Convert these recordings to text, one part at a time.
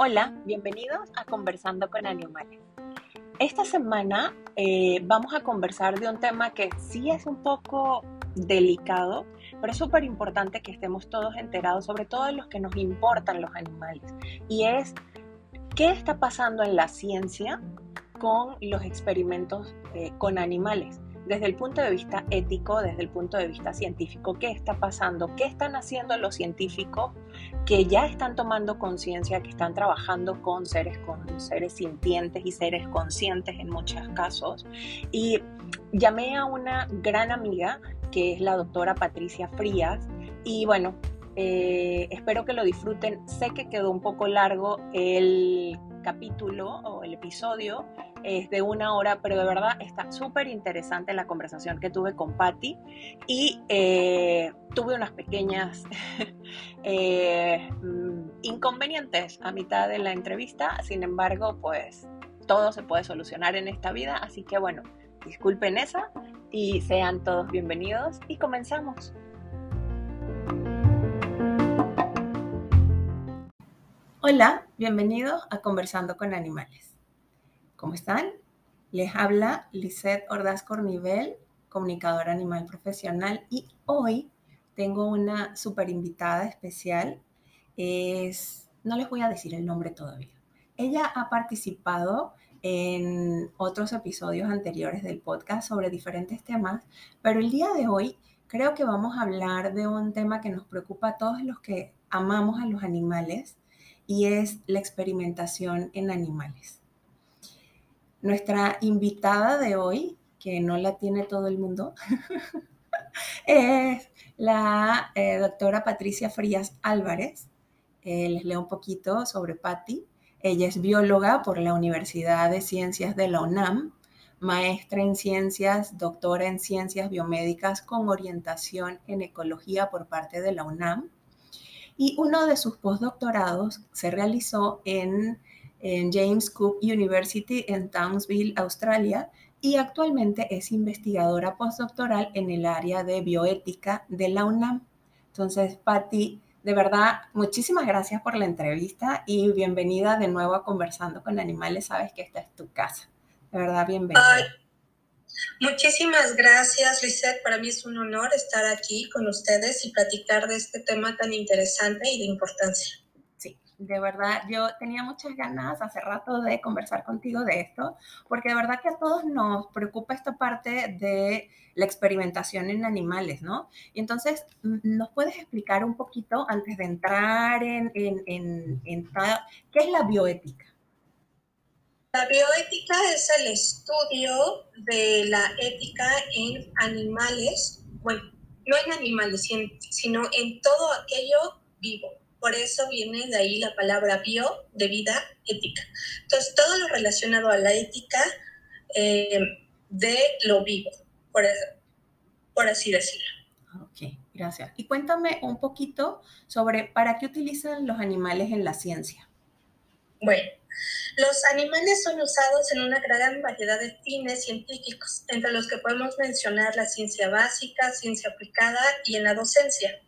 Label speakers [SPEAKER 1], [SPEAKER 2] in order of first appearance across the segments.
[SPEAKER 1] Hola, bienvenidos a Conversando con Animales. Esta semana eh, vamos a conversar de un tema que sí es un poco delicado, pero es súper importante que estemos todos enterados, sobre todo los que nos importan los animales, y es qué está pasando en la ciencia con los experimentos eh, con animales desde el punto de vista ético, desde el punto de vista científico, qué está pasando, qué están haciendo los científicos que ya están tomando conciencia, que están trabajando con seres, con seres sintientes y seres conscientes en muchos casos. Y llamé a una gran amiga que es la doctora Patricia Frías y bueno, eh, espero que lo disfruten. Sé que quedó un poco largo el capítulo o el episodio, es de una hora, pero de verdad está súper interesante la conversación que tuve con Patty y eh, tuve unas pequeñas eh, mm, inconvenientes a mitad de la entrevista, sin embargo, pues todo se puede solucionar en esta vida, así que bueno, disculpen esa y sean todos bienvenidos y comenzamos. Hola, bienvenidos a Conversando con Animales. ¿Cómo están? Les habla Lisette Ordaz Cornivel, comunicadora animal profesional, y hoy tengo una super invitada especial. Es, no les voy a decir el nombre todavía. Ella ha participado en otros episodios anteriores del podcast sobre diferentes temas, pero el día de hoy creo que vamos a hablar de un tema que nos preocupa a todos los que amamos a los animales y es la experimentación en animales. Nuestra invitada de hoy, que no la tiene todo el mundo, es la eh, doctora Patricia Frías Álvarez. Eh, les leo un poquito sobre Patti. Ella es bióloga por la Universidad de Ciencias de la UNAM, maestra en ciencias, doctora en ciencias biomédicas con orientación en ecología por parte de la UNAM. Y uno de sus postdoctorados se realizó en en James Cook University en Townsville, Australia, y actualmente es investigadora postdoctoral en el área de bioética de la UNAM. Entonces, Patti, de verdad, muchísimas gracias por la entrevista y bienvenida de nuevo a Conversando con Animales. Sabes que esta es tu casa. De verdad, bienvenida.
[SPEAKER 2] muchísimas gracias, Lisette. Para mí es un honor estar aquí con ustedes y platicar de este tema tan interesante y de importancia
[SPEAKER 1] de verdad, yo tenía muchas ganas hace rato de conversar contigo de esto, porque de verdad que a todos nos preocupa esta parte de la experimentación en animales, ¿no? Y entonces, ¿nos puedes explicar un poquito antes de entrar en, en, qué es la bioética?
[SPEAKER 2] La bioética es el estudio de la ética en animales, bueno, no en animales, sino en todo aquello vivo. Por eso viene de ahí la palabra bio, de vida, ética. Entonces, todo lo relacionado a la ética eh, de lo vivo, por, por así decirlo.
[SPEAKER 1] Ok, gracias. Y cuéntame un poquito sobre para qué utilizan los animales en la ciencia.
[SPEAKER 2] Bueno, los animales son usados en una gran variedad de fines científicos, entre los que podemos mencionar la ciencia básica, ciencia aplicada y en la docencia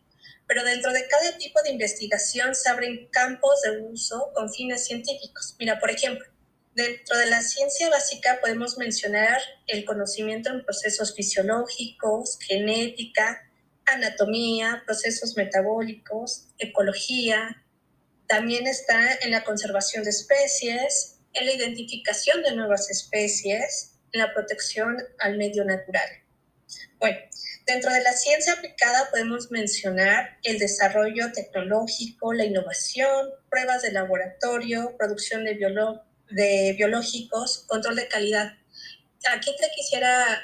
[SPEAKER 2] pero dentro de cada tipo de investigación se abren campos de uso con fines científicos. Mira, por ejemplo, dentro de la ciencia básica podemos mencionar el conocimiento en procesos fisiológicos, genética, anatomía, procesos metabólicos, ecología. También está en la conservación de especies, en la identificación de nuevas especies, en la protección al medio natural. Bueno, Dentro de la ciencia aplicada podemos mencionar el desarrollo tecnológico, la innovación, pruebas de laboratorio, producción de, de biológicos, control de calidad. Aquí te quisiera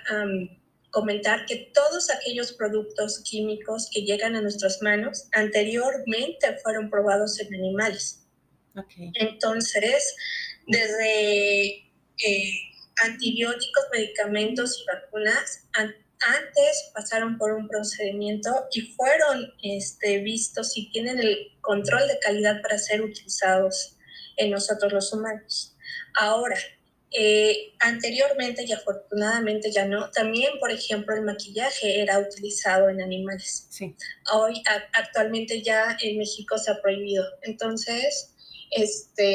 [SPEAKER 2] comentar que todos aquellos productos químicos que llegan a nuestras manos anteriormente fueron probados en animales. Entonces, desde eh, antibióticos, medicamentos y vacunas, antes pasaron por un procedimiento y fueron este, vistos y tienen el control de calidad para ser utilizados en nosotros los humanos. Ahora, Eh, anteriormente y afortunadamente ya no, también, por ejemplo, el maquillaje era utilizado en animales.
[SPEAKER 1] Sí.
[SPEAKER 2] Hoy, actualmente ya en México se ha prohibido. Entonces, este,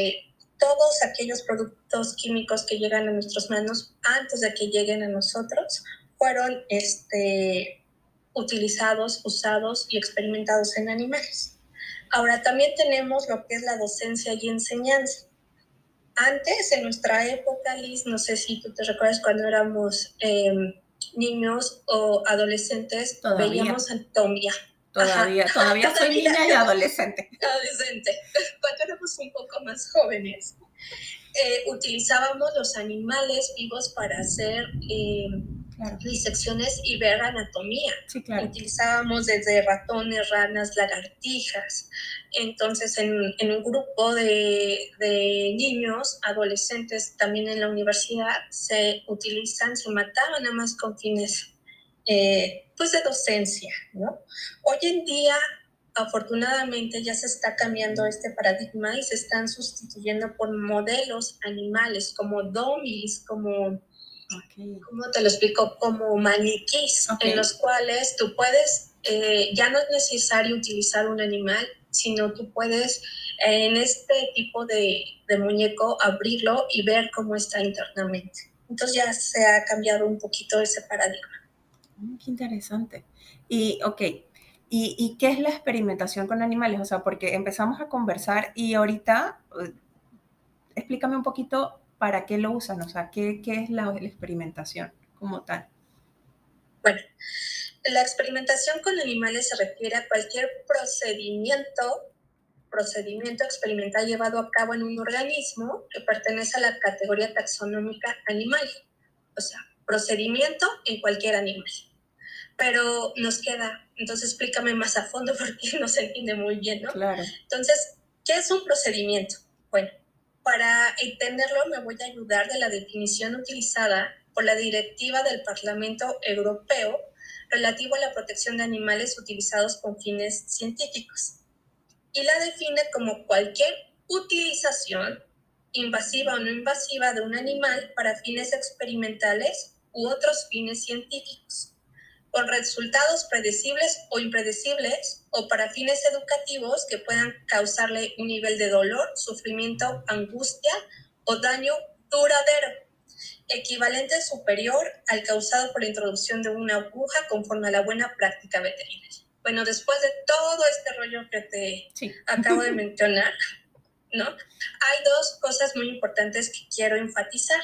[SPEAKER 2] todos aquellos productos químicos que llegan a nuestras manos antes de que lleguen a nosotros fueron este, utilizados, usados y experimentados en animales. Ahora también tenemos lo que es la docencia y enseñanza. Antes, en nuestra época, Liz, no sé si tú te recuerdas cuando éramos em, niños o adolescentes, veíamos anatomía.
[SPEAKER 1] Todavía, todavía soy niña y adolescente.
[SPEAKER 2] Adolescente. Cuando éramos un poco más jóvenes, eh, utilizábamos los animales vivos para hacer eh, disecciones y ver anatomía. Utilizábamos desde ratones, ranas, lagartijas. Entonces, en, un grupo de, niños, adolescentes, también en la universidad, se utilizan, se mataban nada más con fines eh, pues de docencia. ¿no? Hoy en día afortunadamente ya se está cambiando este paradigma y se están sustituyendo por modelos animales como domis, como, ¿cómo te lo explico? Como maniquís, en los cuales tú puedes, eh, ya no es necesario utilizar un animal, sino tú puedes en este tipo de, de muñeco abrirlo y ver cómo está internamente. Entonces ya se ha cambiado un poquito ese paradigma.
[SPEAKER 1] Mm, qué interesante. Y, ok, ¿Y, qué es la experimentación con animales? O sea, porque empezamos a conversar y ahorita, eh, explícame un poquito para qué lo usan, o sea, qué, qué es la, experimentación como tal.
[SPEAKER 2] Bueno, la experimentación con animales se refiere a cualquier procedimiento, procedimiento experimental llevado a cabo en un organismo que pertenece a la categoría taxonómica animal. O sea, procedimiento en cualquier animal pero nos queda. Entonces explícame más a fondo porque no se entiende muy bien, ¿no?
[SPEAKER 1] Claro.
[SPEAKER 2] Entonces, ¿qué es un procedimiento? Bueno, para entenderlo me voy a ayudar de la definición utilizada por la Directiva del Parlamento Europeo relativo a la protección de animales utilizados con fines científicos. Y la define como cualquier utilización invasiva o no invasiva de un animal para fines experimentales u otros fines científicos con resultados predecibles o impredecibles o para fines educativos que puedan causarle un nivel de dolor, sufrimiento, angustia o daño duradero, equivalente superior al causado por la introducción de una aguja conforme a la buena práctica veterinaria. Bueno, después de todo este rollo que te acabo de mencionar, ¿no? Hay dos cosas muy importantes que quiero enfatizar,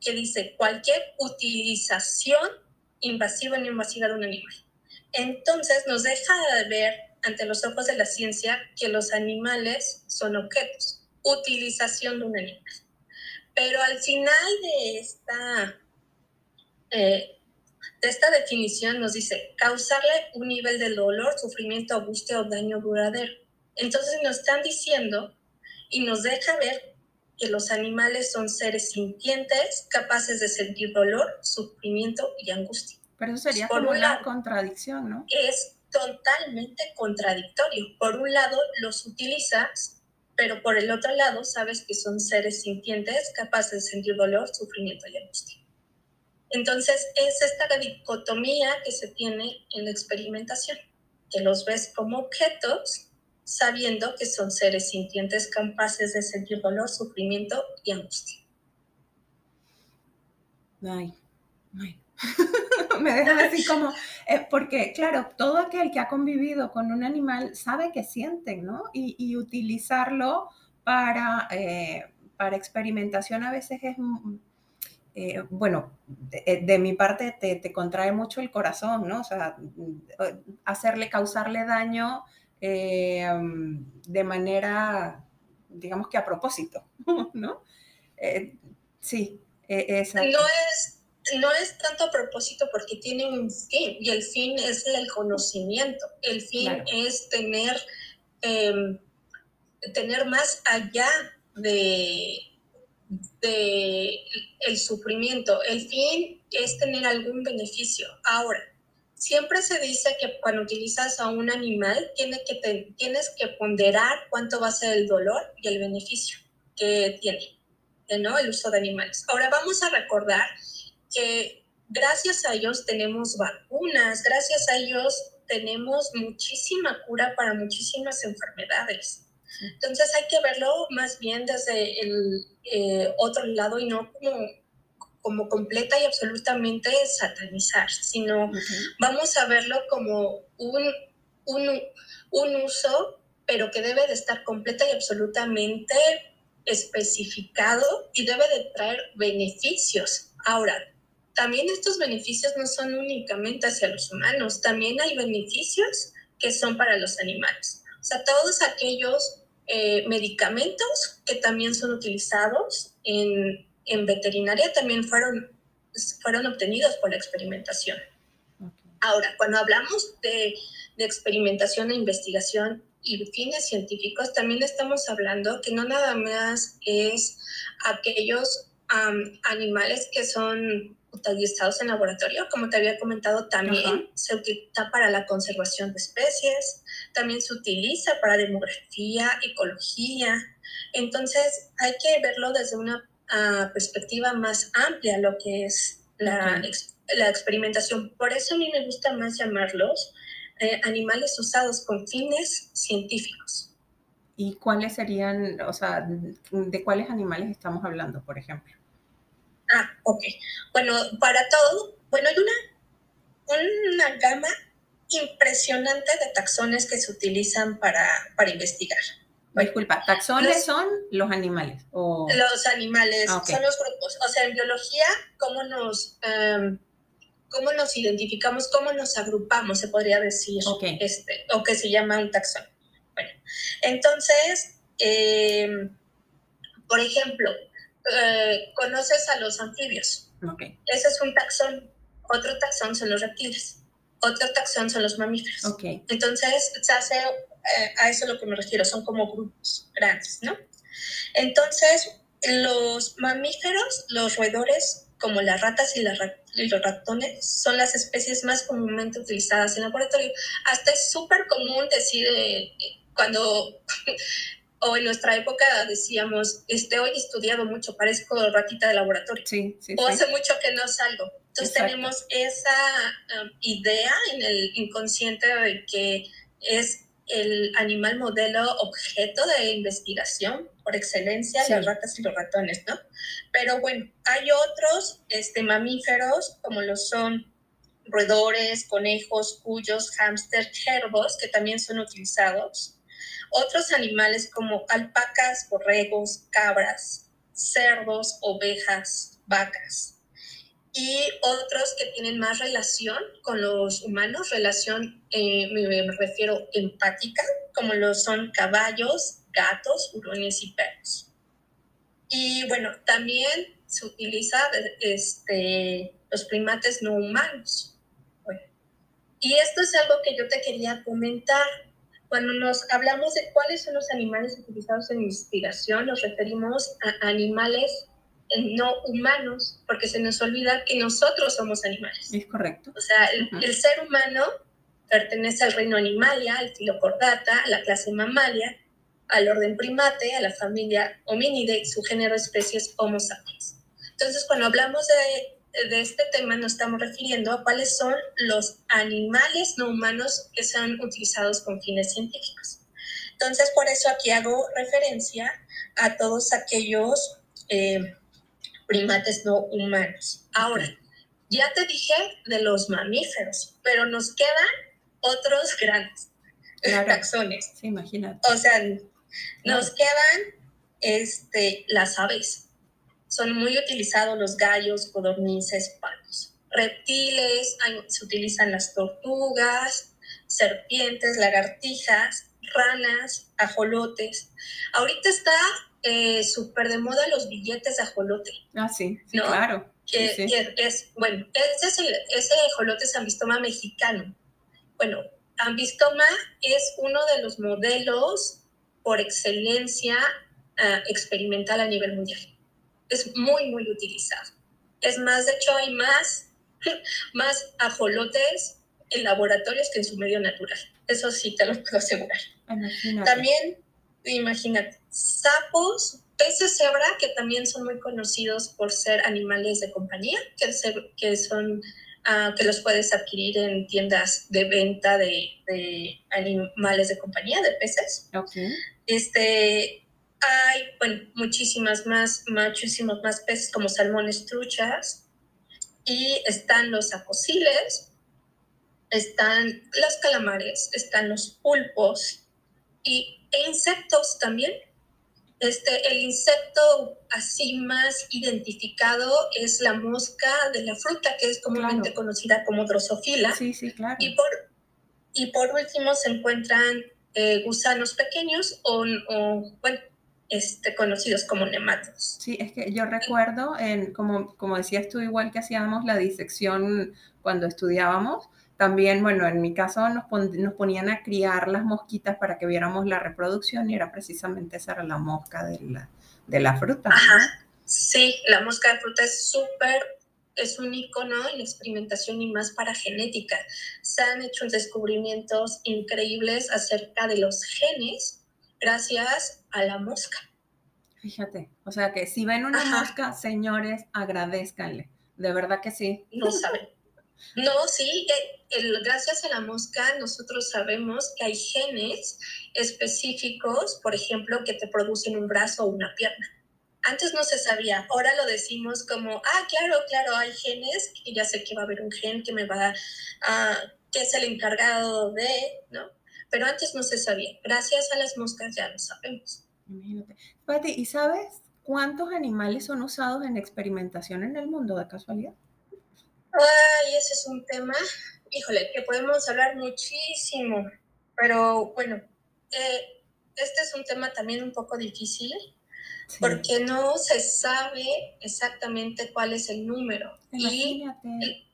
[SPEAKER 2] que dice cualquier utilización invasiva ni invasiva de un animal. Entonces nos deja de ver ante los ojos de la ciencia que los animales son objetos, utilización de un animal. Pero al final de esta, eh, de esta definición nos dice causarle un nivel de dolor, sufrimiento, angustia o daño duradero. Entonces nos están diciendo y nos deja ver que los animales son seres sintientes, capaces de sentir dolor, sufrimiento y angustia.
[SPEAKER 1] Pero eso sería por como una contradicción, ¿no?
[SPEAKER 2] Es totalmente contradictorio. Por un lado, los utilizas, pero por el otro lado, sabes que son seres sintientes, capaces de sentir dolor, sufrimiento y angustia. Entonces, es esta dicotomía que se tiene en la experimentación, que los ves como objetos sabiendo que son seres sintientes capaces de sentir dolor, sufrimiento y angustia.
[SPEAKER 1] Ay, ay. me deja así como, eh, porque claro, todo aquel que ha convivido con un animal sabe que sienten, ¿no? Y, utilizarlo para, eh, para experimentación a veces es, eh, bueno, de, mi parte te, te, contrae mucho el corazón, ¿no? O sea, hacerle, causarle daño eh, de manera, digamos que a propósito, ¿no? Eh, sí, e,
[SPEAKER 2] No es, no es tanto a propósito porque tiene un fin y el fin es el conocimiento, el fin es tener, em, tener más allá de, de el sufrimiento, el fin es tener algún beneficio. Ahora, Siempre se dice que cuando utilizas a un animal tiene que tienes que ponderar cuánto va a ser el dolor y el beneficio que tiene. ¿no? El uso de animales. Ahora vamos a recordar que gracias a ellos tenemos vacunas, gracias a ellos tenemos muchísima cura para muchísimas enfermedades. Entonces hay que verlo más bien desde el eh, otro lado y no como, como completa y absolutamente satanizar, sino vamos a verlo como un, un, un uso, pero que debe de estar completa y absolutamente especificado y debe de traer beneficios. Ahora, también estos beneficios no son únicamente hacia los humanos, también hay beneficios que son para los animales. O sea, todos aquellos eh, medicamentos que también son utilizados en, en, veterinaria también fueron, fueron obtenidos por la experimentación. Ahora, cuando hablamos de, de experimentación e investigación y fines científicos, también estamos hablando que no nada más es aquellos animales que son utilizados en laboratorio, como te había comentado, también se utiliza para la conservación de especies, también se utiliza para demografía, ecología. Entonces, hay que verlo desde una ah, perspectiva más amplia, lo que es la, la, experimentación. Por eso a mí me gusta más llamarlos eh, animales usados con fines científicos.
[SPEAKER 1] ¿Y cuáles serían, o sea, de cuáles animales estamos hablando, por ejemplo?
[SPEAKER 2] Ah, ok. Bueno, para todo, bueno, hay una, una gama impresionante de taxones que se utilizan para, para investigar.
[SPEAKER 1] Disculpa, taxones son los animales. O...
[SPEAKER 2] Los animales ah, son los grupos. O sea, en biología, ¿cómo nos, em, cómo nos identificamos, cómo nos agrupamos, se podría decir, este, o que se llama un taxón? Bueno, entonces, em, por ejemplo, eh, conoces a los anfibios. Ese es un taxón. Otro taxón son los reptiles. Otro taxón son los mamíferos. Entonces, se hace, eh, a eso lo que me refiero, son como grupos grandes, ¿no? Entonces, los mamíferos, los roedores, como las ratas y, las y los ratones, son las especies más comúnmente utilizadas en laboratorio. Hasta es súper común decir, eh, cuando o en nuestra época decíamos, este, hoy he estudiado mucho, parezco ratita de laboratorio. Sí, sí, o hace mucho que no salgo. Entonces tenemos esa um, idea en el inconsciente de que es el animal modelo objeto de investigación por excelencia, las ratas y los ratones, ¿no? Pero bueno, hay otros este, mamíferos como lo son roedores, conejos, cuyos, hámster, cervos, que también son utilizados otros animales como alpacas, borregos, cabras, cerdos, ovejas, vacas. Y otros que tienen más relación con los humanos, relación, eh, me, refiero empática, como lo son caballos, gatos, hurones y perros. Y bueno, también se utiliza este, los primates no humanos. y esto es algo que yo te quería comentar cuando nos hablamos de cuáles son los animales utilizados en investigación, nos referimos a animales no humanos, porque se nos olvida que nosotros somos animales.
[SPEAKER 1] Es correcto.
[SPEAKER 2] O sea, el, ser humano pertenece al reino animalia, al filocordata, a la clase mamalia, al orden primate, a la familia homínide, su género especies Homo sapiens. Entonces, cuando hablamos de de este tema nos estamos refiriendo a cuáles son los animales no humanos que son utilizados con fines científicos. Entonces, por eso aquí hago referencia a todos aquellos eh, primates no humanos. Ahora, ya te dije de los mamíferos, pero nos quedan otros grandes taxones.
[SPEAKER 1] Sí, imagínate.
[SPEAKER 2] O sea, nos quedan este, las aves son muy utilizados los gallos, codornices, patos. Reptiles, se utilizan las tortugas, serpientes, lagartijas, ranas, ajolotes. Ahorita está eh, súper de moda los billetes de ajolote.
[SPEAKER 1] Ah, sí, claro.
[SPEAKER 2] Que, es, bueno, ese, es el, ese ajolote es ambistoma mexicano. Bueno, ambistoma es uno de los modelos por excelencia ah, experimental a nivel mundial es muy, muy utilizado. Es más, de hecho, hay más, más ajolotes en laboratorios que en su medio natural. Eso sí te lo puedo asegurar. También, imagínate, sapos peces cebra, que también son muy conocidos por ser animales de compañía, que, que son ah, que los puedes adquirir en tiendas de venta de, de animales de compañía, de peces.
[SPEAKER 1] Okay.
[SPEAKER 2] Este, hay, bueno, muchísimas más, muchísimos más peces como salmones truchas, y están los acosiles, están los calamares, están los pulpos y, e insectos también. Este, el insecto así más identificado es la mosca de la fruta, que es comúnmente conocida como drosofila.
[SPEAKER 1] Sí, sí, claro.
[SPEAKER 2] Y por, y por último se encuentran eh, gusanos pequeños o, o, bueno, este, conocidos como nemátodos.
[SPEAKER 1] Sí, es que yo recuerdo, en, como, como decías tú, igual que hacíamos la disección cuando estudiábamos, también, bueno, en mi caso nos, nos ponían a criar las mosquitas para que viéramos la reproducción y era precisamente esa era la mosca de la, de la fruta.
[SPEAKER 2] Ajá, sí, la mosca de fruta es súper, es un icono en la experimentación y más para genética. Se han hecho descubrimientos increíbles acerca de los genes gracias a la mosca.
[SPEAKER 1] Fíjate, o sea que si ven una mosca, señores, agradezcanle. De verdad que sí.
[SPEAKER 2] No saben. No, sí, eh, gracias a la mosca nosotros sabemos que hay genes específicos, por ejemplo, que te producen un brazo o una pierna. Antes no se sabía, ahora lo decimos como, ah, claro, claro, hay genes, y ya sé que va a haber un gen que me va a, que es el encargado de, ¿no? pero antes no se sabía. Gracias a las moscas ya lo sabemos.
[SPEAKER 1] Imagínate. Pati, ¿y sabes cuántos animales son usados en experimentación en el mundo de casualidad?
[SPEAKER 2] Ay, ese es un tema, híjole, que podemos hablar muchísimo, pero bueno, eh, este es un tema también un poco difícil porque no se sabe exactamente cuál es el número.
[SPEAKER 1] Imagínate.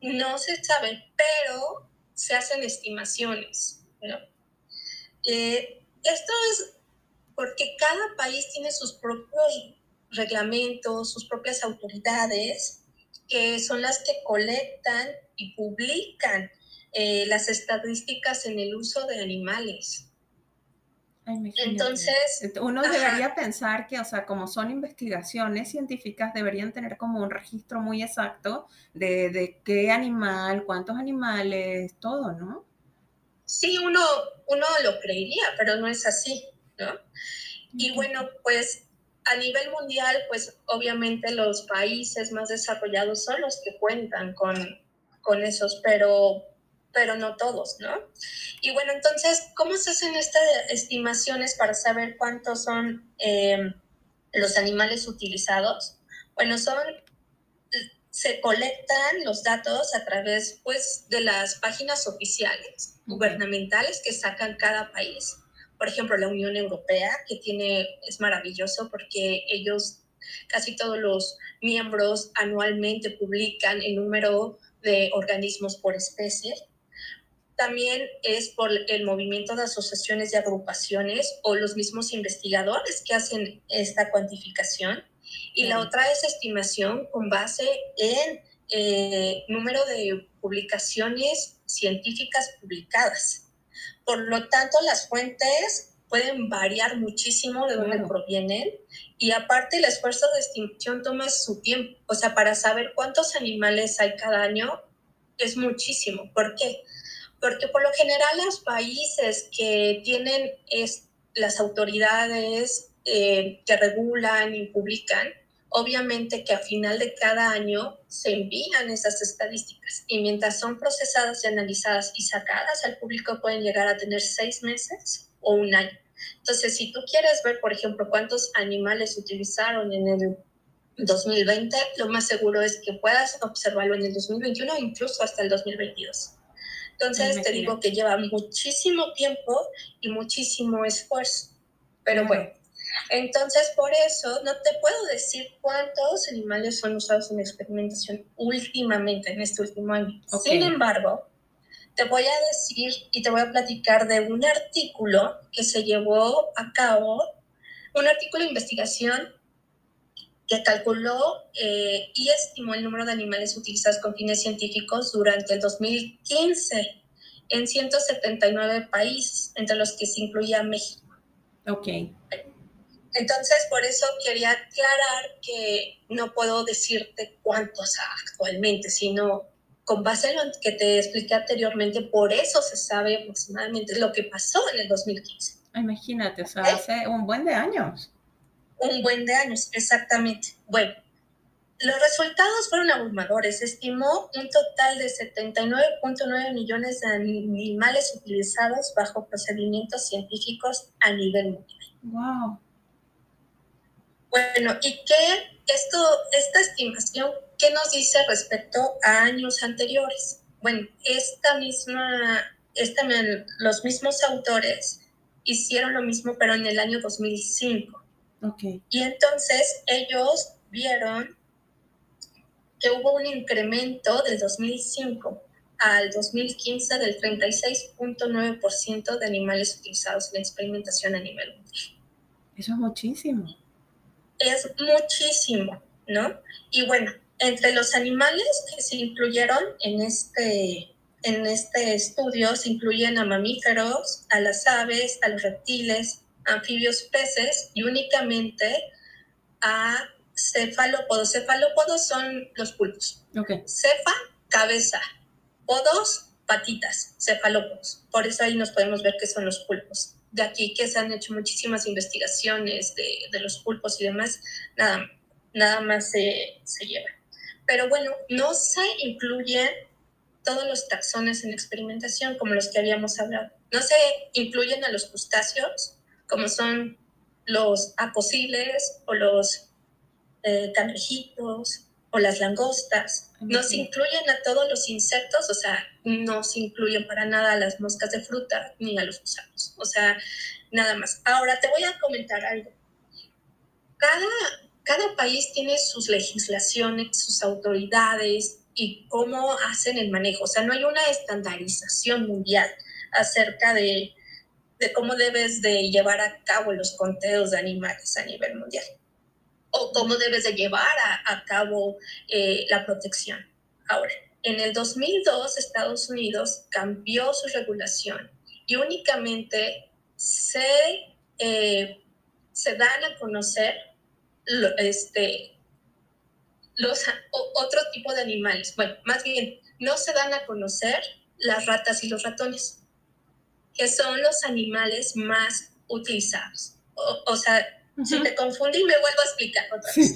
[SPEAKER 2] Y no se sabe, pero se hacen estimaciones. Eh, esto es porque cada país tiene sus propios reglamentos, sus propias autoridades, que son las que colectan y publican eh, las estadísticas en el uso de animales. Entonces,
[SPEAKER 1] uno debería pensar que, o sea, como son investigaciones científicas, deberían tener como un registro muy exacto de, de qué animal, cuántos animales, todo, ¿no?
[SPEAKER 2] sí, uno, uno lo creería, pero no es así, ¿no? Y bueno, pues a nivel mundial, pues obviamente los países más desarrollados son los que cuentan con, con esos, pero, pero no todos, ¿no? Y bueno, entonces, ¿cómo se hacen estas estimaciones para saber cuántos son eh, los animales utilizados? Bueno, son se colectan los datos a través pues, de las páginas oficiales gubernamentales que sacan cada país. Por ejemplo, la Unión Europea, que tiene, es maravilloso porque ellos, casi todos los miembros anualmente publican el número de organismos por especie. También es por el movimiento de asociaciones y agrupaciones o los mismos investigadores que hacen esta cuantificación y la otra es estimación con base en eh, número de publicaciones científicas publicadas. Por lo tanto, las fuentes pueden variar muchísimo de dónde provienen y aparte el esfuerzo de estimación toma su tiempo. O sea, para saber cuántos animales hay cada año es muchísimo. ¿Por qué? Porque por lo general los países que tienen es, las autoridades eh, que regulan y publican, obviamente que a final de cada año se envían esas estadísticas y mientras son procesadas y analizadas y sacadas al público pueden llegar a tener seis meses o un año. Entonces, si tú quieres ver, por ejemplo, cuántos animales utilizaron en el 2020, lo más seguro es que puedas observarlo en el 2021 o incluso hasta el 2022. Entonces, te digo que lleva muchísimo tiempo y muchísimo esfuerzo. Pero bueno, entonces, por eso no te puedo decir cuántos animales son usados en experimentación últimamente, en este último año. Sin embargo, te voy a decir y te voy a platicar de un artículo que se llevó a cabo, un artículo de investigación que calculó eh, y estimó el número de animales utilizados con fines científicos durante el 2015 en 179 países, entre los que se incluía México.
[SPEAKER 1] Ok.
[SPEAKER 2] Entonces por eso quería aclarar que no puedo decirte cuántos actualmente, sino con base en lo que te expliqué anteriormente, por eso se sabe aproximadamente lo que pasó en el 2015.
[SPEAKER 1] Imagínate, o sea, hace un buen de años.
[SPEAKER 2] Un buen de años, exactamente. Bueno, los resultados fueron abrumadores. Estimó un total de 79.9 millones de animales utilizados bajo procedimientos científicos a nivel mundial.
[SPEAKER 1] Wow.
[SPEAKER 2] Bueno, ¿y qué esto, esta estimación, qué nos dice respecto a años anteriores? Bueno, esta misma, esta, los mismos autores hicieron lo mismo, pero en el año 2005.
[SPEAKER 1] Okay.
[SPEAKER 2] Y entonces ellos vieron que hubo un incremento del 2005 al 2015 del 36.9% de animales utilizados en la experimentación a nivel mundial.
[SPEAKER 1] Eso es muchísimo.
[SPEAKER 2] Es muchísimo, ¿no? Y bueno, entre los animales que se incluyeron en este, en este estudio se incluyen a mamíferos, a las aves, a los reptiles, anfibios, peces y únicamente a cefalópodos. Cefalópodos son los pulpos.
[SPEAKER 1] Okay.
[SPEAKER 2] Cefa, cabeza. Podos, patitas, cefalópodos. Por eso ahí nos podemos ver que son los pulpos. De aquí que se han hecho muchísimas investigaciones de, de los pulpos y demás, nada, nada más se, se lleva. Pero bueno, no se incluyen todos los taxones en experimentación como los que habíamos hablado. No se incluyen a los crustáceos, como son los apociles o los eh, cangrejitos o las langostas. No se incluyen a todos los insectos, o sea, no se incluyen para nada a las moscas de fruta ni a los gusanos. O sea, nada más. Ahora te voy a comentar algo. Cada, cada país tiene sus legislaciones, sus autoridades y cómo hacen el manejo. O sea, no hay una estandarización mundial acerca de, de cómo debes de llevar a cabo los conteos de animales a nivel mundial o cómo debes de llevar a, cabo eh, la protección. Ahora, en el 2002 Estados Unidos cambió su regulación y únicamente se, eh, se dan a conocer este, los, otro tipo de animales. Bueno, más bien, no se dan a conocer las ratas y los ratones, que son los animales más utilizados. o sea, si te confundí, me vuelvo a explicar otra vez.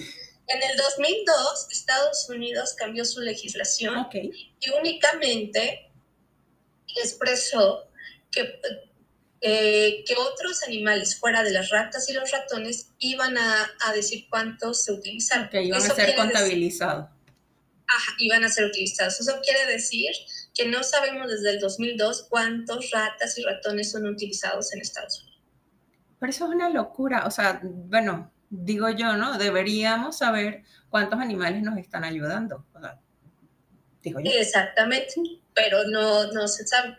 [SPEAKER 2] En el 2002, Estados Unidos cambió su legislación y únicamente expresó que, eh, que otros animales fuera de las ratas y los ratones iban a, a decir cuántos se utilizaron.
[SPEAKER 1] Que iban a ser contabilizados.
[SPEAKER 2] Ajá, iban a ser utilizados. Eso quiere decir que no sabemos desde el 2002 cuántos ratas y ratones son utilizados en Estados Unidos.
[SPEAKER 1] Pero eso es una locura. O sea, bueno, digo yo, ¿no? Deberíamos saber cuántos animales nos están ayudando. O sea,
[SPEAKER 2] digo yo. Exactamente, pero no, no se sabe.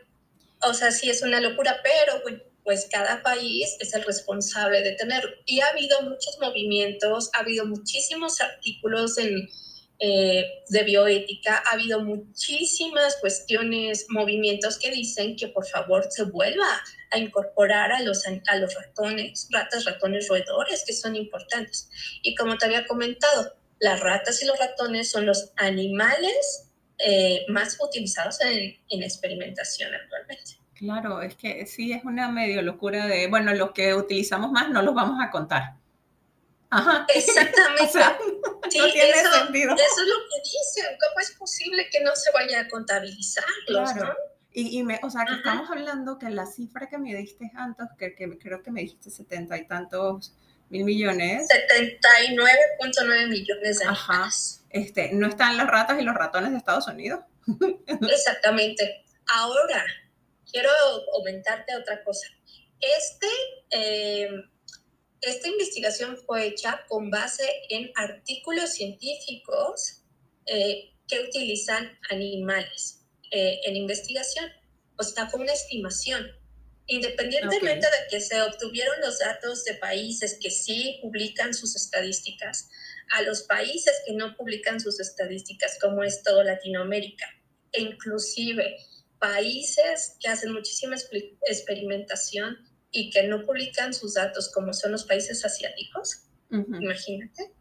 [SPEAKER 2] O sea, sí es una locura, pero pues cada país es el responsable de tenerlo. Y ha habido muchos movimientos, ha habido muchísimos artículos en, eh, de bioética, ha habido muchísimas cuestiones, movimientos que dicen que por favor se vuelva a incorporar a los, a los ratones, ratas, ratones, roedores, que son importantes. Y como te había comentado, las ratas y los ratones son los animales eh, más utilizados en, en experimentación actualmente.
[SPEAKER 1] Claro, es que sí es una medio locura de, bueno, los que utilizamos más no los vamos a contar.
[SPEAKER 2] Ajá. Exactamente. sí, no tiene eso, sentido. Eso es lo que dicen. ¿Cómo es posible que no se vaya a contabilizar? Claro.
[SPEAKER 1] Y, me, o sea, que estamos hablando que la cifra que me diste antes, que, que creo que me dijiste setenta y tantos mil millones.
[SPEAKER 2] 79.9 millones de
[SPEAKER 1] Ajá. Este, no están las ratas y los ratones de Estados Unidos.
[SPEAKER 2] Exactamente. Ahora, quiero comentarte otra cosa. Este, eh, esta investigación fue hecha con base en artículos científicos eh, que utilizan animales. Eh, en investigación. O sea, fue una estimación. Independientemente de que se obtuvieron los datos de países que sí publican sus estadísticas, a los países que no publican sus estadísticas, como es todo Latinoamérica, e inclusive países que hacen muchísima experimentación, y que no publican sus datos como son los países asiáticos, imagínate,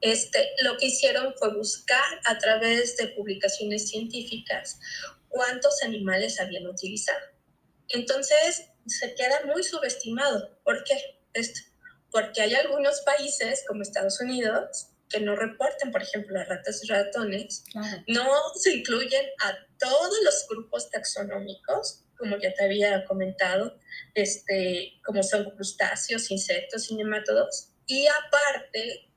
[SPEAKER 2] este, lo que hicieron fue buscar a través de publicaciones científicas cuántos animales habían utilizado. Entonces, se queda muy subestimado. ¿Por qué? Esto. Porque hay algunos países, como Estados Unidos, que no reportan, por ejemplo, a ratas y ratones, no se incluyen a todos los grupos taxonómicos, como ya te había comentado, este, como son crustáceos, insectos nematodos. Y aparte,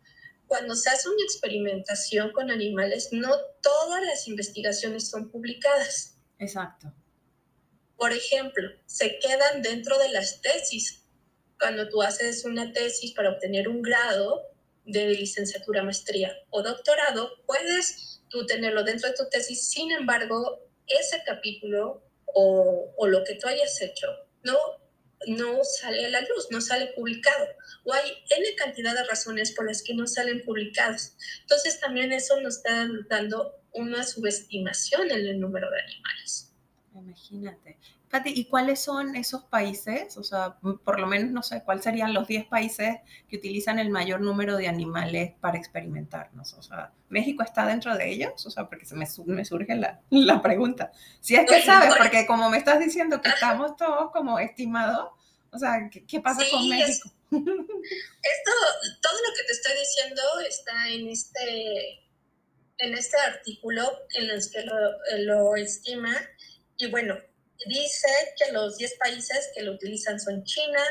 [SPEAKER 2] cuando se hace una experimentación con animales, no todas las investigaciones son publicadas.
[SPEAKER 1] Exacto.
[SPEAKER 2] Por ejemplo, se quedan dentro de las tesis. Cuando tú haces una tesis para obtener un grado de licenciatura, maestría o doctorado, puedes tú tenerlo dentro de tu tesis. Sin embargo, ese capítulo o, lo que tú hayas hecho no, no sale a la luz, no sale publicado. O hay N cantidad de razones por las que no salen publicados. Entonces también eso nos está dando una subestimación en el número de animales.
[SPEAKER 1] Imagínate. ¿Y cuáles son esos países? O sea, por lo menos no sé, ¿cuáles serían los 10 países que utilizan el mayor número de animales para experimentarnos? O sea, ¿México está dentro de ellos? O sea, porque se me, me surge la, la, pregunta. Si es que sabes, porque como me estás diciendo que estamos todos como estimados, o sea, ¿qué, pasa con México?
[SPEAKER 2] esto, todo lo que te estoy diciendo está en este, en este artículo en el que lo, lo estima. Y bueno, dice que los 10 países que lo utilizan son China,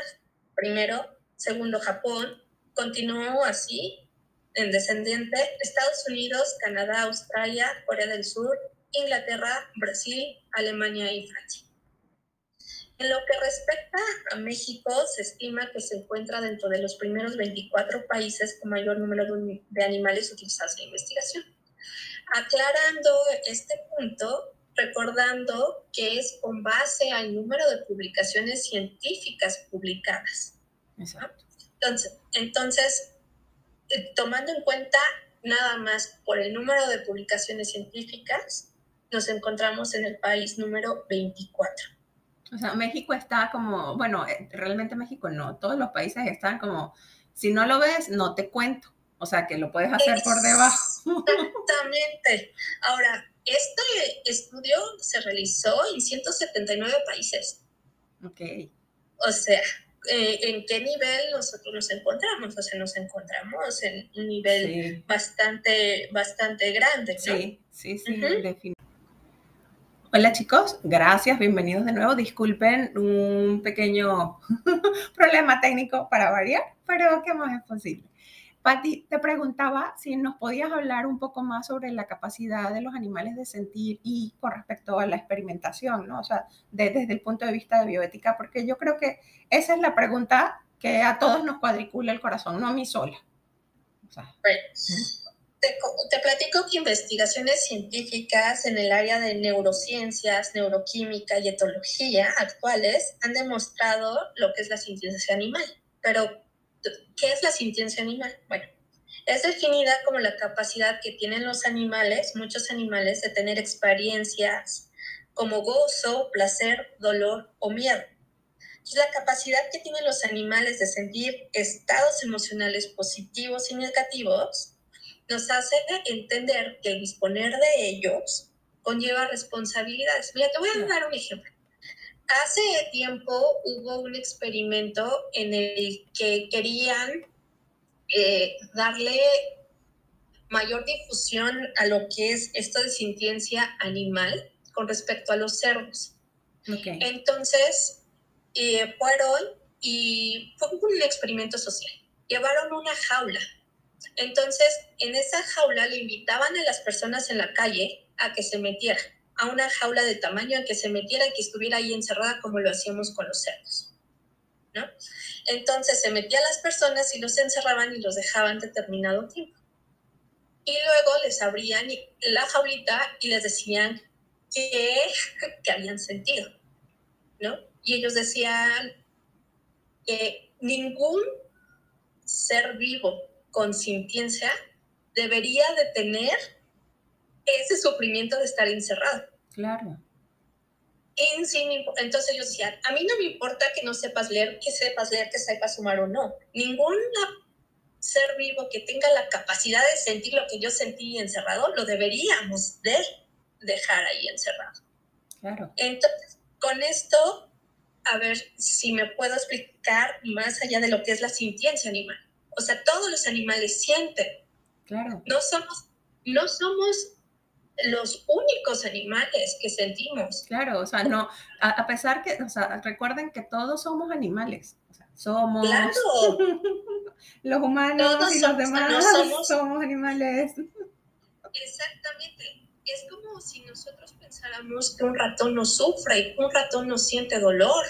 [SPEAKER 2] primero, segundo Japón, continuó así, en descendiente, Estados Unidos, Canadá, Australia, Corea del Sur, Inglaterra, Brasil, Alemania y Francia. En lo que respecta a México, se estima que se encuentra dentro de los primeros 24 países con mayor número de animales utilizados en investigación. Aclarando este punto, recordando que es con base al número de publicaciones científicas publicadas. Exacto. Entonces, entonces, eh, tomando en cuenta nada más por el número de publicaciones científicas, nos encontramos en el país número 24.
[SPEAKER 1] O sea, México está como, bueno, eh, realmente México no, todos los países están como, si no lo ves, no te cuento. O sea, que lo puedes hacer por debajo.
[SPEAKER 2] Exactamente. Ahora, este estudio se realizó en 179 países.
[SPEAKER 1] Ok.
[SPEAKER 2] O sea, eh, ¿en qué nivel nosotros nos encontramos? O sea, nos encontramos en un nivel bastante, bastante grande.
[SPEAKER 1] ¿no? Sí, sí, sí, definitivamente. Hola chicos, gracias, bienvenidos de nuevo. Disculpen un pequeño problema técnico para variar, pero ¿qué más es posible? Patti, te preguntaba si nos podías hablar un poco más sobre la capacidad de los animales de sentir y con respecto a la experimentación, ¿no? O sea, desde el punto de vista de bioética, porque yo creo que esa es la pregunta que a todos nos cuadricula el corazón, no a mí sola.
[SPEAKER 2] te, te, platico que investigaciones científicas en el área de neurociencias, neuroquímica y etología actuales han demostrado lo que es la ciencia animal, pero ¿Qué es la sintiencia animal? Bueno, es definida como la capacidad que tienen los animales, muchos animales, de tener experiencias como gozo, placer, dolor o miedo. La capacidad que tienen los animales de sentir estados emocionales positivos y negativos nos hace entender que el disponer de ellos conlleva responsabilidades. Mira, te voy a dar un ejemplo. Hace tiempo hubo un experimento en el que querían eh, darle mayor difusión a lo que es esto de sintiencia animal con respecto a los cerdos. Entonces, eh, fueron y fue un experimento social. Llevaron una jaula. Entonces, en esa jaula le invitaban a las personas en la calle a que se metieran a una jaula de tamaño en que se metiera y que estuviera ahí encerrada como lo hacíamos con los cerdos. ¿no? Entonces se metía a las personas y los encerraban y los dejaban determinado tiempo. Y luego les abrían la jaulita y les decían qué, que habían sentido. ¿no? Y ellos decían que ningún ser vivo con sintiencia debería de tener ese sufrimiento de estar encerrado.
[SPEAKER 1] Claro.
[SPEAKER 2] entonces yo decía, a mí no me importa que no sepas leer, que sepas leer, que sepas sumar o no. Ningún ser vivo que tenga la capacidad de sentir lo que yo sentí encerrado, lo deberíamos de dejar ahí encerrado.
[SPEAKER 1] Claro.
[SPEAKER 2] Entonces, con esto, a ver si me puedo explicar más allá de lo que es la sintiencia animal. O sea, todos los animales sienten.
[SPEAKER 1] Claro.
[SPEAKER 2] No somos, no somos los únicos animales que sentimos.
[SPEAKER 1] Claro, o sea, no, a, pesar que, o sea, recuerden que todos somos animales. O sea, somos los humanos y los demás somos, animales.
[SPEAKER 2] Exactamente. Es como si nosotros pensáramos que un ratón no sufre y que un ratón no siente dolor,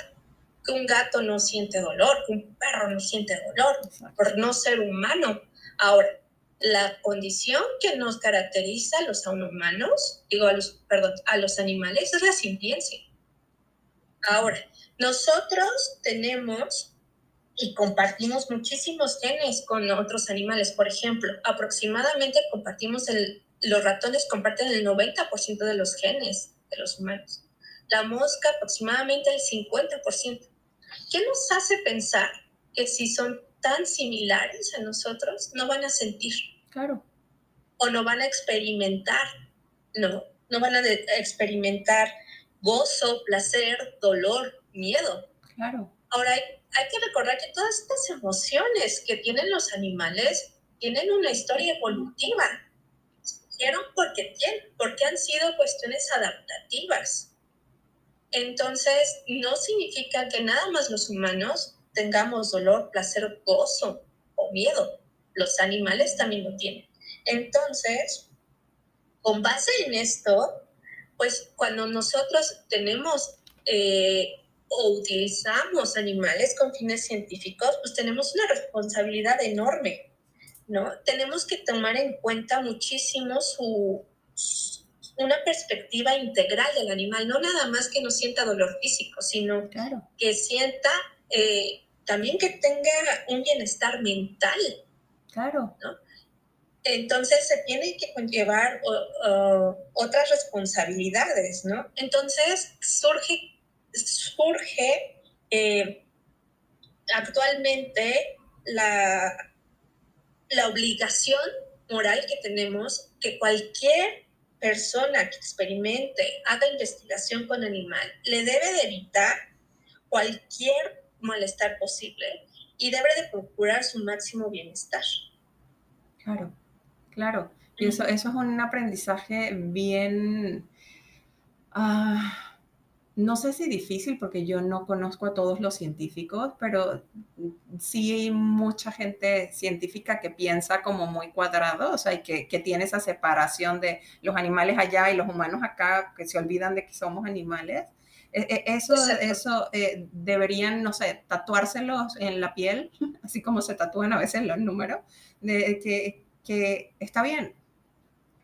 [SPEAKER 2] que un gato no siente dolor, que un perro no siente dolor, por no ser humano. Ahora, la condición que nos caracteriza a los humanos, digo, a los, perdón, a los animales, es la sintiencia. Ahora, nosotros tenemos y compartimos muchísimos genes con otros animales. Por ejemplo, aproximadamente compartimos el, los ratones comparten el 90% de los genes de los humanos. La mosca aproximadamente el 50%. ¿Qué nos hace pensar que si son tan similares a nosotros, no van a sentir?
[SPEAKER 1] Claro.
[SPEAKER 2] O no van a experimentar, no, no van a experimentar gozo, placer, dolor, miedo.
[SPEAKER 1] Claro.
[SPEAKER 2] Ahora hay, que recordar que todas estas emociones que tienen los animales tienen una historia evolutiva. Surgieron porque tienen, porque han sido cuestiones adaptativas. Entonces, no significa que nada más los humanos tengamos dolor, placer, gozo o miedo los animales también lo tienen. Entonces, con base en esto, pues cuando nosotros tenemos eh, o utilizamos animales con fines científicos, pues tenemos una responsabilidad enorme, ¿no? Tenemos que tomar en cuenta muchísimo su, una perspectiva integral del animal, no nada más que no sienta dolor físico, sino que sienta eh, también que tenga un bienestar mental,
[SPEAKER 1] Claro.
[SPEAKER 2] ¿no? Entonces se tiene que conllevar otras responsabilidades, ¿no? Entonces surge, surge eh, actualmente la, la obligación moral que tenemos que cualquier persona que experimente, haga investigación con animal, le debe de evitar cualquier malestar posible y debe de procurar su máximo bienestar.
[SPEAKER 1] Claro, claro. Y eso, eso es un aprendizaje bien, ah, no sé si difícil, porque yo no conozco a todos los científicos, pero sí hay mucha gente científica que piensa como muy cuadrado, o sea, y que, que tiene esa separación de los animales allá y los humanos acá, que se olvidan de que somos animales. E, e, eso, eso eh, deberían, no sé, tatuárselos en la piel, así como se tatúan a veces los números, de que, que está bien.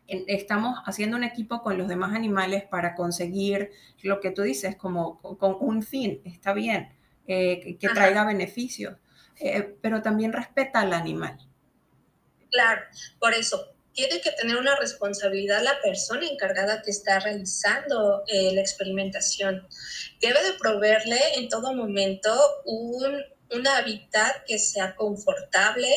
[SPEAKER 1] Estamos haciendo un equipo con los demás animales para conseguir lo que tú dices, como con, un fin, está bien, eh, que, traiga beneficios, eh, pero también respeta al animal.
[SPEAKER 2] Claro, por eso, tiene que tener una responsabilidad la persona encargada que está realizando eh, la experimentación. Debe de proveerle en todo momento un, un hábitat que sea confortable,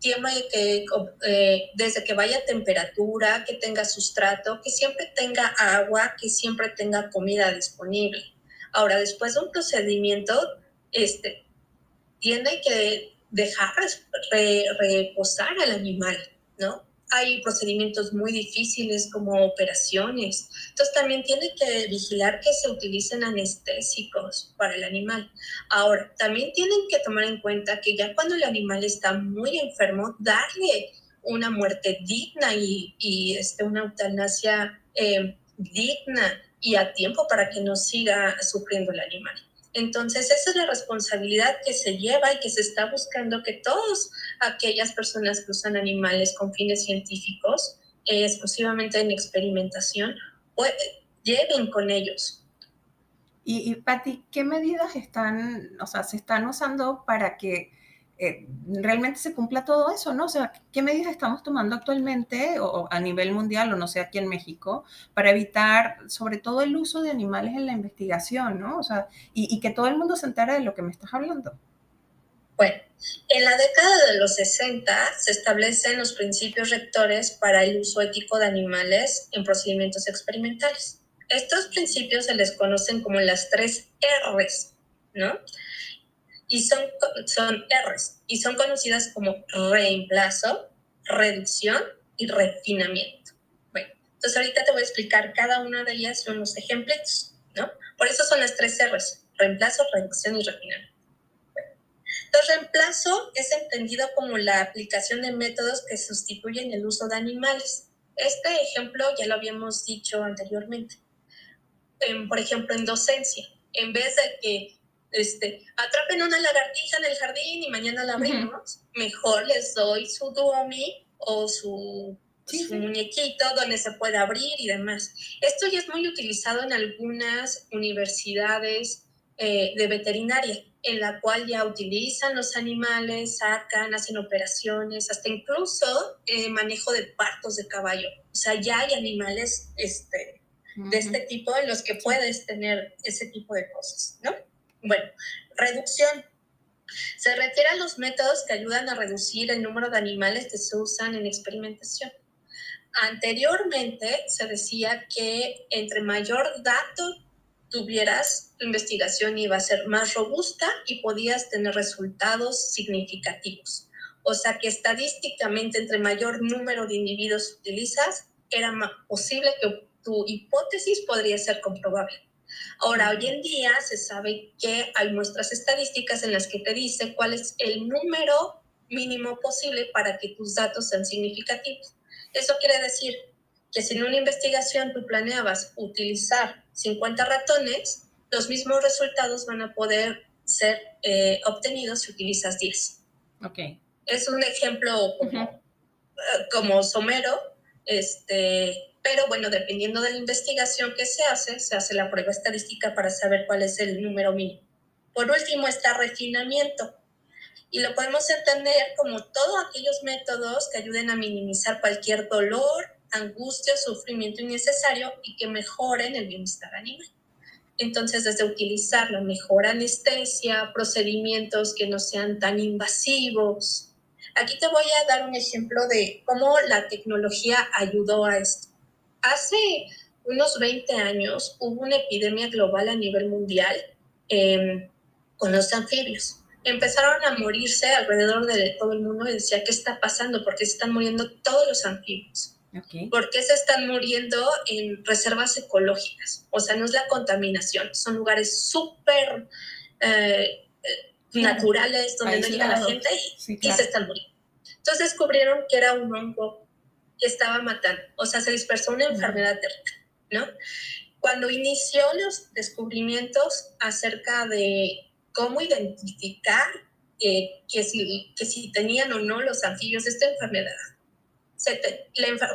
[SPEAKER 2] que, eh, desde que vaya temperatura, que tenga sustrato, que siempre tenga agua, que siempre tenga comida disponible. Ahora, después de un procedimiento, este, tiene que dejar reposar al animal, ¿no? Hay procedimientos muy difíciles como operaciones. Entonces también tiene que vigilar que se utilicen anestésicos para el animal. Ahora, también tienen que tomar en cuenta que ya cuando el animal está muy enfermo, darle una muerte digna y, este, una eutanasia eh, digna y a tiempo para que no siga sufriendo el animal. Entonces, esa es la responsabilidad que se lleva y que se está buscando que todas aquellas personas que usan animales con fines científicos, eh, exclusivamente en experimentación, lleven con ellos.
[SPEAKER 1] Y, y Patti, ¿qué medidas están, o sea, se están usando para que eh, realmente se cumpla todo eso, ¿no? O sea, ¿qué medidas estamos tomando actualmente o, a nivel mundial o no sé aquí en México para evitar sobre todo el uso de animales en la investigación, ¿no? O sea, y, y que todo el mundo se entere de lo que me estás hablando.
[SPEAKER 2] Bueno, en la década de los 60 se establecen los principios rectores para el uso ético de animales en procedimientos experimentales. Estos principios se les conocen como las tres R's, ¿no? Y son, son R's, y son conocidas como reemplazo, reducción y refinamiento. Bueno, entonces ahorita te voy a explicar cada una de ellas en unos ejemplos, ¿no? Por eso son las tres R's, reemplazo, reducción y refinamiento. El reemplazo es entendido como la aplicación de métodos que sustituyen el uso de animales. Este ejemplo ya lo habíamos dicho anteriormente. por ejemplo, en docencia, en vez de que este, atrapen una lagartija en el jardín y mañana la abrimos, mejor les doy su dummy o su, su muñequito donde se puede abrir y demás. Esto ya es muy utilizado en algunas universidades eh, de veterinaria en la cual ya utilizan los animales, sacan, hacen operaciones, hasta incluso eh, manejo de partos de caballo. O sea, ya hay animales este, de este tipo en los que puedes tener ese tipo de cosas, ¿no? Bueno, reducción. Se refiere a los métodos que ayudan a reducir el número de animales que se usan en experimentación. Anteriormente se decía que entre mayor dato tuvieras, tu investigación iba a ser más robusta y podías tener resultados significativos. O sea que estadísticamente entre mayor número de individuos utilizas, era posible que tu hipótesis podría ser comprobable. Ahora, hoy en día se sabe que hay muestras estadísticas en las que te dice cuál es el número mínimo posible para que tus datos sean significativos. Eso quiere decir que si en una investigación tú planeabas utilizar 50 ratones, los mismos resultados van a poder ser eh, obtenidos si utilizas 10.
[SPEAKER 1] Ok.
[SPEAKER 2] Es un ejemplo como, eh, como somero, este, pero bueno, dependiendo de la investigación que se hace, se hace la prueba estadística para saber cuál es el número mínimo. Por último está refinamiento. Y lo podemos entender como todos aquellos métodos que ayuden a minimizar cualquier dolor, angustia, sufrimiento innecesario y que mejoren el bienestar animal. Entonces, desde utilizar la mejor anestesia, procedimientos que no sean tan invasivos. Aquí te voy a dar un ejemplo de cómo la tecnología ayudó a esto. Hace unos 20 años hubo una epidemia global a nivel mundial em, con los anfibios. Empezaron a morirse alrededor de todo el mundo y decía, ¿qué está pasando? Porque se están muriendo todos los anfibios. ¿Por qué se están muriendo en reservas ecológicas? O sea, no es la contaminación, son lugares súper eh, eh, naturales donde no llega la gente y, se están muriendo. Entonces descubrieron que era un hongo que estaba matando, o sea, se dispersó una enfermedad terrible, ¿no? Cuando inició los descubrimientos acerca de cómo identificar eh, que, si, que si tenían o no los anfibios esta enfermedad,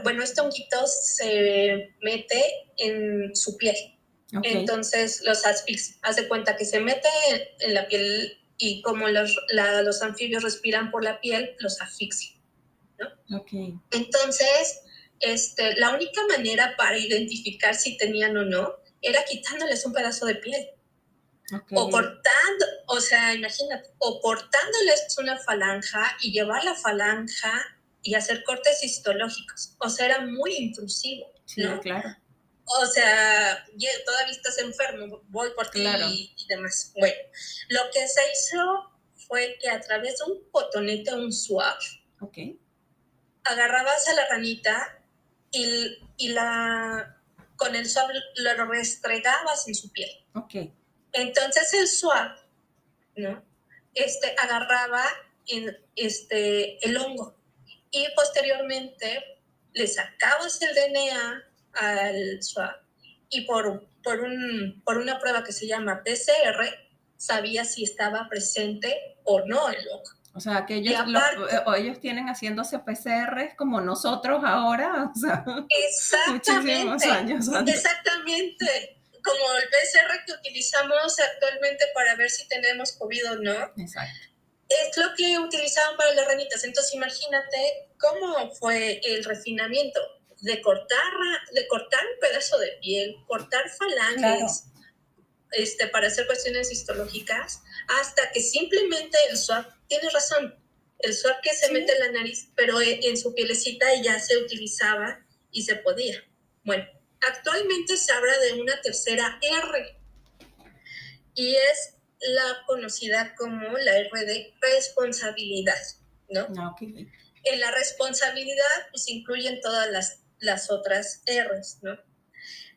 [SPEAKER 2] bueno, este honguito se mete en su piel. Entonces los asfixia. Haz de cuenta que se mete en la piel y como los, los anfibios respiran por la piel, los asfixia. ¿No? Entonces, este, la única manera para identificar si tenían o no era quitándoles un pedazo de piel. O cortando, o sea, imagínate, o cortándoles una falanja y llevar la falanja y hacer cortes histológicos. O sea, era muy intrusivo. Sí, claro. O sea, todavía estás enfermo, voy por ti y, demás. Bueno, lo que se hizo fue que a través de un cotonete, un swab, okay. Agarrabas a la ranita y, y la, con el swab lo restregabas en su piel. Entonces el swab, ¿no? Este, agarraba en, este, el hongo y posteriormente le sacabas el DNA al swab y por, por, un, por una prueba que se llama PCR sabía si estaba presente o no el hongo.
[SPEAKER 1] O sea, que ellos, eh, ellos tienen haciéndose PCR como nosotros ahora, o sea,
[SPEAKER 2] muchísimos años Exactamente, como el PCR que utilizamos actualmente para ver si tenemos COVID o no. Exacto es lo que utilizaban para las ranitas. Entonces imagínate cómo fue el refinamiento de cortar, de cortar un pedazo de piel, cortar falanges, este, para hacer cuestiones histológicas, hasta que simplemente el swab, tiene razón, el swab que se mete en la nariz, pero en su pielecita ya se utilizaba y se podía. Bueno, actualmente se habla de una tercera R y es la conocida como la R de responsabilidad, ¿no?
[SPEAKER 1] Ah,
[SPEAKER 2] en la responsabilidad pues incluyen todas las, las otras Rs, ¿no?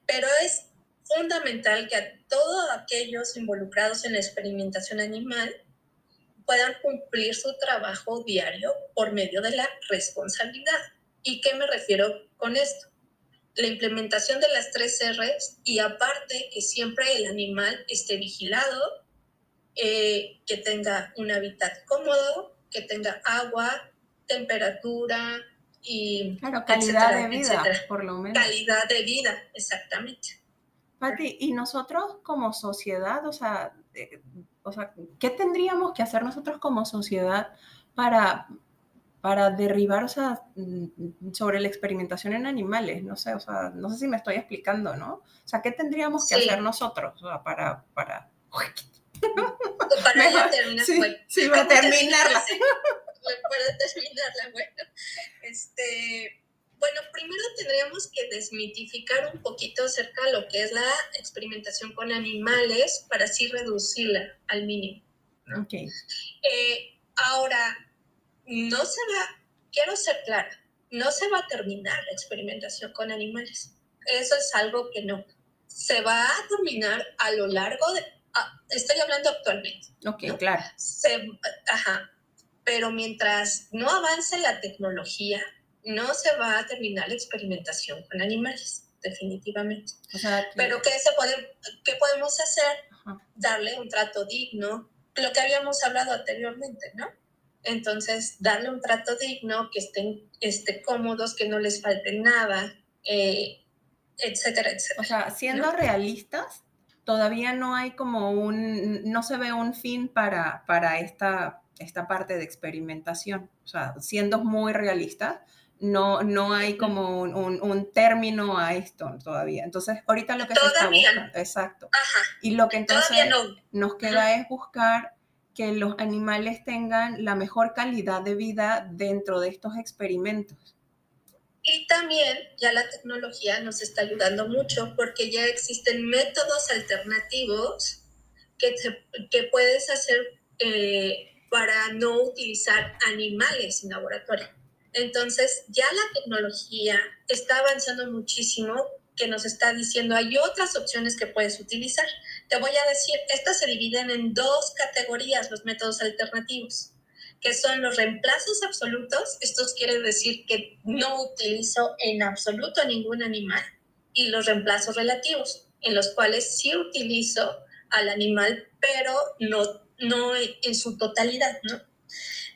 [SPEAKER 2] Pero es fundamental que a todos aquellos involucrados en la experimentación animal puedan cumplir su trabajo diario por medio de la responsabilidad. ¿Y qué me refiero con esto? La implementación de las tres Rs y aparte que siempre el animal esté vigilado, eh, que tenga un hábitat cómodo, que tenga agua, temperatura y...
[SPEAKER 1] Claro, calidad de vida, por lo menos.
[SPEAKER 2] Calidad de vida, exactamente.
[SPEAKER 1] Pati, y nosotros como sociedad, o sea, eh, o sea, ¿qué tendríamos que hacer nosotros como sociedad para, para derribar, o sea, mm, sobre la experimentación en animales? No sé, o sea, no sé si me estoy explicando, ¿no? O sea, ¿qué tendríamos que hacer nosotros para, para...
[SPEAKER 2] Para ya terminar,
[SPEAKER 1] sí, sí, para terminarla.
[SPEAKER 2] Para terminarla, bueno. Este, bueno, primero tendríamos que desmitificar un poquito acerca de lo que es la experimentación con animales para así reducirla al mínimo. Eh, ahora, no se va, quiero ser clara, no se va a terminar la experimentación con animales. Eso es algo que no. Se va a terminar a lo largo de, ah, estoy hablando actualmente.
[SPEAKER 1] Ok, claro.
[SPEAKER 2] ajá. Pero mientras no avance la tecnología, no se va a terminar la experimentación con animales, definitivamente. Pero ¿qué, se puede, ¿qué podemos hacer? Darle un trato digno, lo que habíamos hablado anteriormente, ¿no? Entonces, darle un trato digno, que estén este, cómodos, que no les falte nada, eh, etcétera, etcétera.
[SPEAKER 1] O sea, siendo realistas, todavía no hay como un, no se ve un fin para, para esta, esta parte de experimentación. O sea, siendo muy realistas, no, no hay como un, término a esto todavía. Entonces, ahorita lo que se está buscando, exacto. Y lo que entonces nos queda es buscar que los animales tengan la mejor calidad de vida dentro de estos experimentos.
[SPEAKER 2] Y también ya la tecnología nos está ayudando mucho porque ya existen métodos alternativos que, que puedes hacer eh, para no utilizar animales en laboratorio. Entonces, ya la tecnología está avanzando muchísimo, que nos está diciendo hay otras opciones que puedes utilizar. Te voy a decir, estas se dividen en dos categorías, los métodos alternativos, que son los reemplazos absolutos, esto quiere decir que no utilizo en absoluto ningún animal, y los reemplazos relativos, en los cuales sí utilizo al animal, pero no, no en su totalidad, ¿no?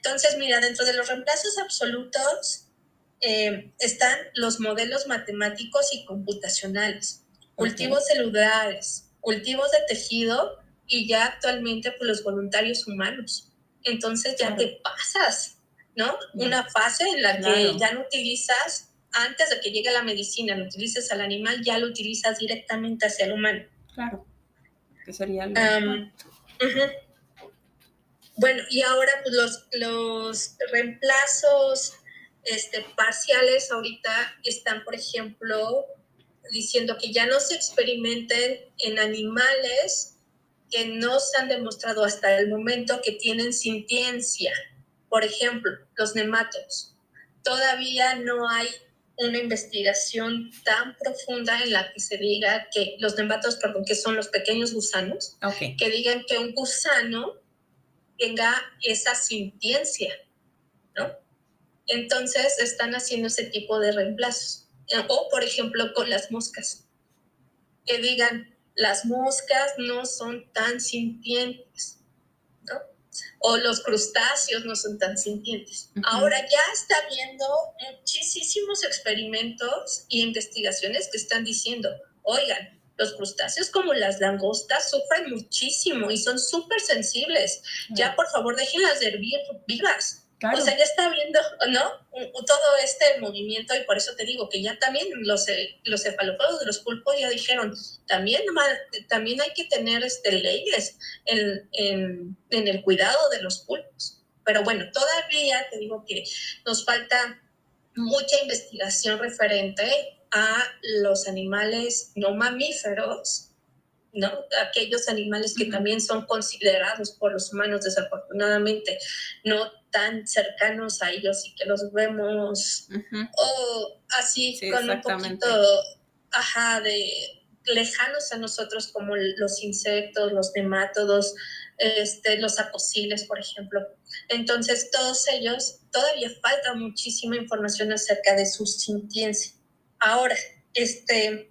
[SPEAKER 2] Entonces, mira, dentro de los reemplazos absolutos eh, están los modelos matemáticos y computacionales, cultivos celulares, cultivos de tejido y ya actualmente pues, los voluntarios humanos. Entonces ya te pasas, ¿no? Una fase en la que ya no utilizas, antes de que llegue la medicina, no utilices al animal, ya lo utilizas directamente hacia el humano.
[SPEAKER 1] Claro. Que sería lo
[SPEAKER 2] bueno, y ahora pues los, los reemplazos este, parciales ahorita están, por ejemplo, diciendo que ya no se experimenten en animales que no se han demostrado hasta el momento que tienen sintiencia. Por ejemplo, los nematos. Todavía no hay una investigación tan profunda en la que se diga que los nematos, perdón, que son los pequeños gusanos, que digan que un gusano tenga esa sintiencia, ¿no? Entonces están haciendo ese tipo de reemplazos. O, por ejemplo, con las moscas. Que digan, las moscas no son tan sintientes, ¿no? O los crustáceos no son tan sintientes. Ahora ya está habiendo muchísimos experimentos e investigaciones que están diciendo, oigan, Los crustáceos como las langostas sufren muchísimo y son súper sensibles. Ya por favor déjenlas de hervir vivas. O sea, ya está viendo, ¿no? Todo este movimiento y por eso te digo que ya también los, eh, los cefalópodos de los pulpos ya dijeron, también, también hay que tener este, leyes en, en, en el cuidado de los pulpos. Pero bueno, todavía te digo que nos falta mucha investigación referente a los animales no mamíferos, ¿no? Aquellos animales que también son considerados por los humanos desafortunadamente no tan cercanos a ellos y que los vemos o así con un poquito, ajá, de lejanos a nosotros como los insectos, los nemátodos, este, los acosiles, por ejemplo. Entonces, todos ellos, todavía falta muchísima información acerca de su sintiencia. Ahora, este,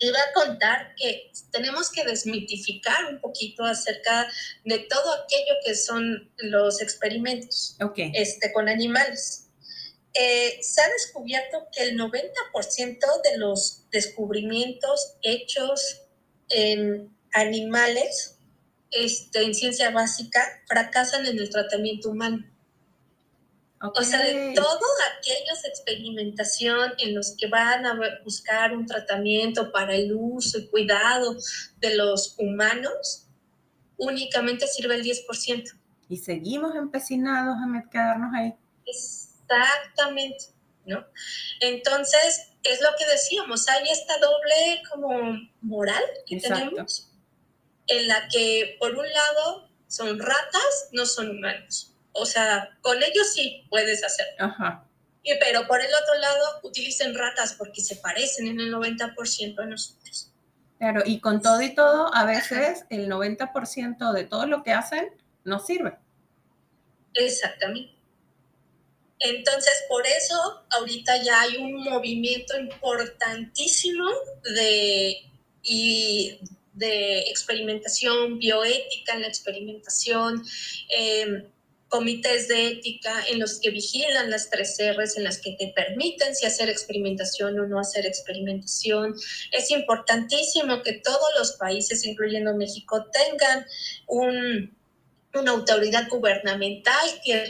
[SPEAKER 2] iba a contar que tenemos que desmitificar un poquito acerca de todo aquello que son los experimentos este, con animales. Eh, se ha descubierto que el 90% de los descubrimientos hechos en animales este, en ciencia básica fracasan en el tratamiento humano. O sea, de todos aquellos experimentación en los que van a buscar un tratamiento para el uso y cuidado de los humanos, únicamente sirve el 10%.
[SPEAKER 1] Y seguimos empecinados a quedarnos ahí.
[SPEAKER 2] Exactamente, ¿no? Entonces, es lo que decíamos, hay esta doble como moral que tenemos, en la que por un lado son ratas, no son humanos o sea, con ellos sí puedes hacer. Ajá. Y, pero por el otro lado, utilicen ratas porque se parecen en el 90% a nosotros.
[SPEAKER 1] Claro, y con todo y todo, a veces el 90% de todo lo que hacen no sirve.
[SPEAKER 2] Exactamente. Entonces, por eso ahorita ya hay un movimiento importantísimo de, y de experimentación bioética en la experimentación. Eh, comités de ética en los que vigilan las tres R's, en las que te permiten si hacer experimentación o no hacer experimentación. Es importantísimo que todos los países, incluyendo México, tengan un, una autoridad gubernamental que,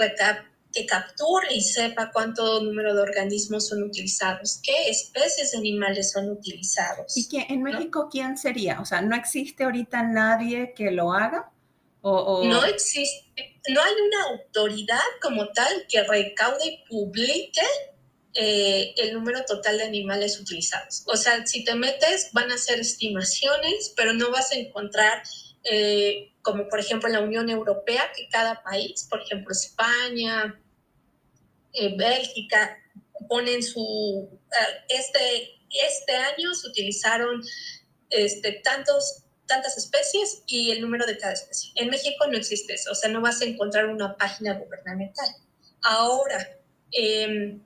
[SPEAKER 2] que capture y sepa cuánto número de organismos son utilizados, qué especies de animales son utilizados.
[SPEAKER 1] ¿Y que en México quién sería? O sea, ¿no existe ahorita nadie que lo haga?
[SPEAKER 2] No existe, no hay una autoridad como tal que recaude y publique eh, el número total de animales utilizados. O sea, si te metes, van a ser estimaciones, pero no vas a encontrar, eh, como por ejemplo en la Unión Europea, que cada país, por ejemplo España, eh, Bélgica, ponen su, este, este año se utilizaron este, tantos tantas especies y el número de cada especie. En México no existe eso, o sea, no vas a encontrar una página gubernamental. Ahora, eh,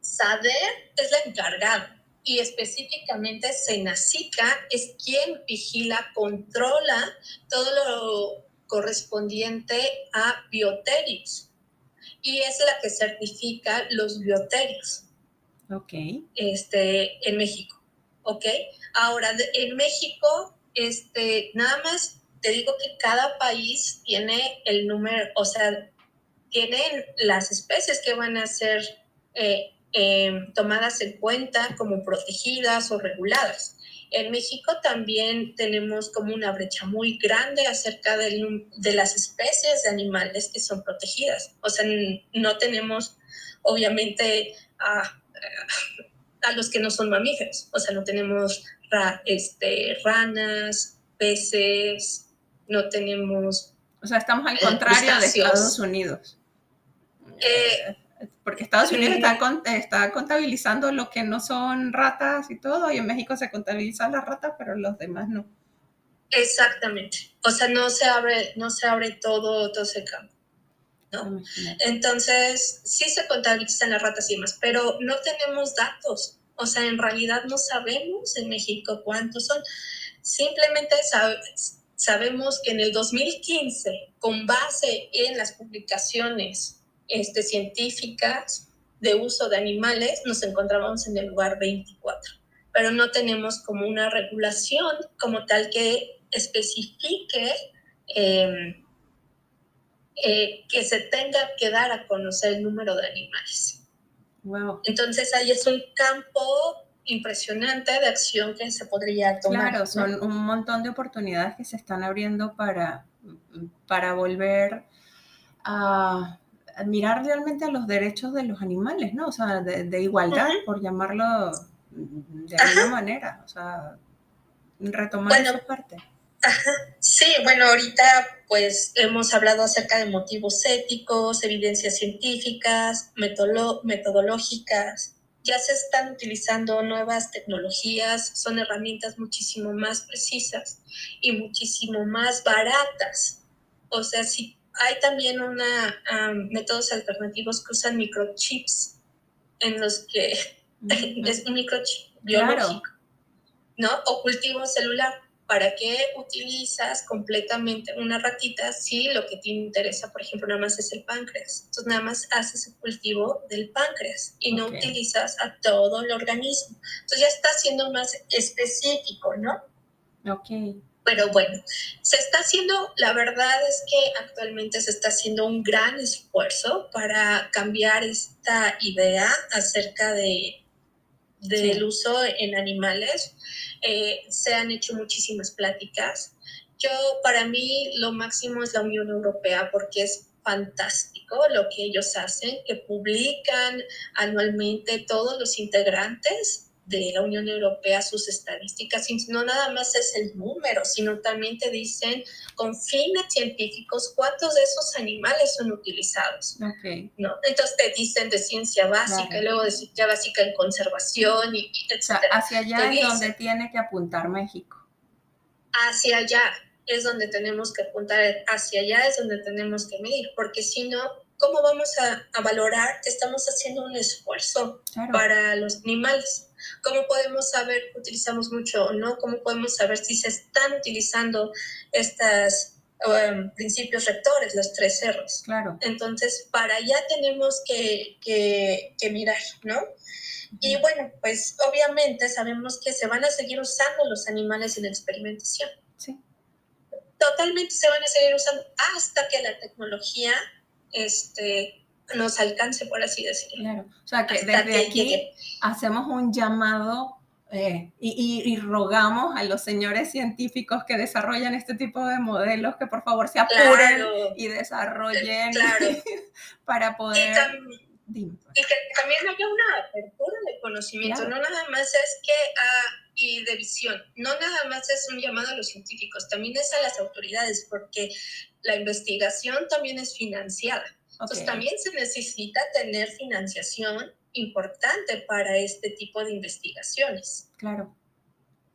[SPEAKER 2] SADER es la encargada y específicamente Senacica es quien vigila, controla todo lo correspondiente a bioterios y es la que certifica los bioterios.
[SPEAKER 1] Ok.
[SPEAKER 2] Este, en México. ¿Ok? Ahora, en México este, nada más te digo que cada país tiene el número, o sea, tienen las especies que van a ser eh, em, tomadas en cuenta como protegidas o reguladas. En México también tenemos como una brecha muy grande acerca de las especies de animales que son protegidas. O sea, no tenemos obviamente a, a los que no son mamíferos. O sea, no tenemos este, ranas, peces, no tenemos...
[SPEAKER 1] O sea, estamos al contrario de Estados Unidos. Eh, porque Estados Unidos está, está, contabilizando lo que no son ratas y todo, y en México se contabilizan las ratas, pero los demás no.
[SPEAKER 2] Exactamente. O sea, no se abre, no se abre todo, todo ese campo. ¿no? Entonces, sí se contabilizan las ratas y demás, pero no tenemos datos. O sea, en realidad no sabemos en México cuántos son. Simplemente sabemos que en el 2015, con base en las publicaciones este, científicas de uso de animales, nos encontrábamos en el lugar 24. pero no tenemos como una regulación como tal que especifique em, eh, que se tenga que dar a conocer el número de animales.
[SPEAKER 1] Wow.
[SPEAKER 2] Entonces ahí es un campo impresionante de acción que se podría tomar.
[SPEAKER 1] Claro, son un montón de oportunidades que se están abriendo para, para volver a mirar realmente a los derechos de los animales, ¿no? O sea, de, igualdad, por llamarlo de alguna manera, o sea, retomar esa parte.
[SPEAKER 2] Sí, bueno, ahorita pues hemos hablado acerca de motivos éticos, evidencias científicas, metodológicas, ya se están utilizando nuevas tecnologías, son herramientas muchísimo más precisas y muchísimo más baratas. O sea, si hay también una, métodos alternativos que usan microchips en los que es un microchip biológico, ¿no? O cultivo celular ¿para qué utilizas completamente una ratita si lo que te interesa, por ejemplo, nada más es el páncreas? Entonces nada más haces el cultivo del páncreas y no utilizas a todo el organismo. Entonces ya está siendo más específico, ¿no?
[SPEAKER 1] Ok.
[SPEAKER 2] Pero bueno, se está haciendo, la verdad es que actualmente se está haciendo un gran esfuerzo para cambiar esta idea acerca de del uso en animales eh, se han hecho muchísimas pláticas. Yo, para mí, lo máximo es la Unión Europea porque es fantástico lo que ellos hacen, que publican anualmente todos los integrantes de la Unión Europea sus estadísticas, y no nada más es el número, sino también te dicen con fines científicos cuántos de esos animales son utilizados.
[SPEAKER 1] Okay.
[SPEAKER 2] ¿no? Entonces te dicen de ciencia básica, y luego de ciencia básica en conservación, y, etc.
[SPEAKER 1] hacia allá es donde tiene que apuntar México.
[SPEAKER 2] Hacia allá es donde tenemos que apuntar, hacia allá es donde tenemos que medir, porque si no, ¿cómo vamos a, valorar que estamos haciendo un esfuerzo para los animales? ¿Cómo podemos saber que utilizamos mucho o no? ¿Cómo podemos saber si se están utilizando estos um, principios rectores, los tres cerros?
[SPEAKER 1] Claro.
[SPEAKER 2] Entonces, para allá tenemos que, que, mirar, ¿no? Y bueno, pues obviamente sabemos que se van a seguir usando los animales en la experimentación.
[SPEAKER 1] Sí.
[SPEAKER 2] Totalmente se van a seguir usando hasta que la tecnología este, nos alcance, por así decirlo.
[SPEAKER 1] Claro, o sea que desde aquí hacemos un llamado eh, y, rogamos a los señores científicos que desarrollan este tipo de modelos que por favor se apuren y desarrollen para poder...
[SPEAKER 2] Y, que también haya una apertura de conocimiento, no nada más es que... Ah, y de visión. No nada más es un llamado a los científicos, también es a las autoridades, porque la investigación también es financiada. Entonces también se necesita tener financiación importante para este tipo de investigaciones.
[SPEAKER 1] Claro.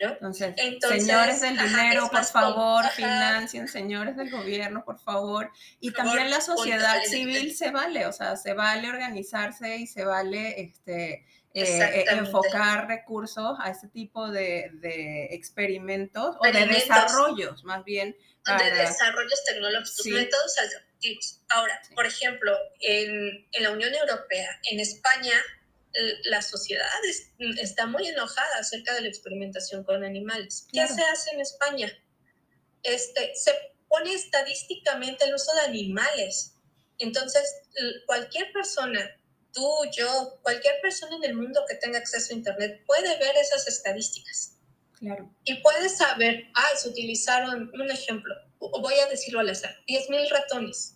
[SPEAKER 1] Entonces, señores del dinero, por favor, financien, señores del gobierno, por favor. Y también la sociedad civil se vale, o sea, se vale organizarse y se vale este, eh, enfocar recursos a este tipo de, experimentos, o de desarrollos, más bien.
[SPEAKER 2] De desarrollos tecnológicos, métodos Ahora, por ejemplo, en, la Unión Europea, en España, la sociedad está muy enojada acerca de la experimentación con animales. ¿Qué se hace en España? Este, se pone estadísticamente el uso de animales. Entonces, cualquier persona, tú, yo, cualquier persona en el mundo que tenga acceso a Internet puede ver esas estadísticas.
[SPEAKER 1] Claro.
[SPEAKER 2] Y puede saber, ah, se utilizaron, un ejemplo, voy a decirlo al azar, 10.000 ratones.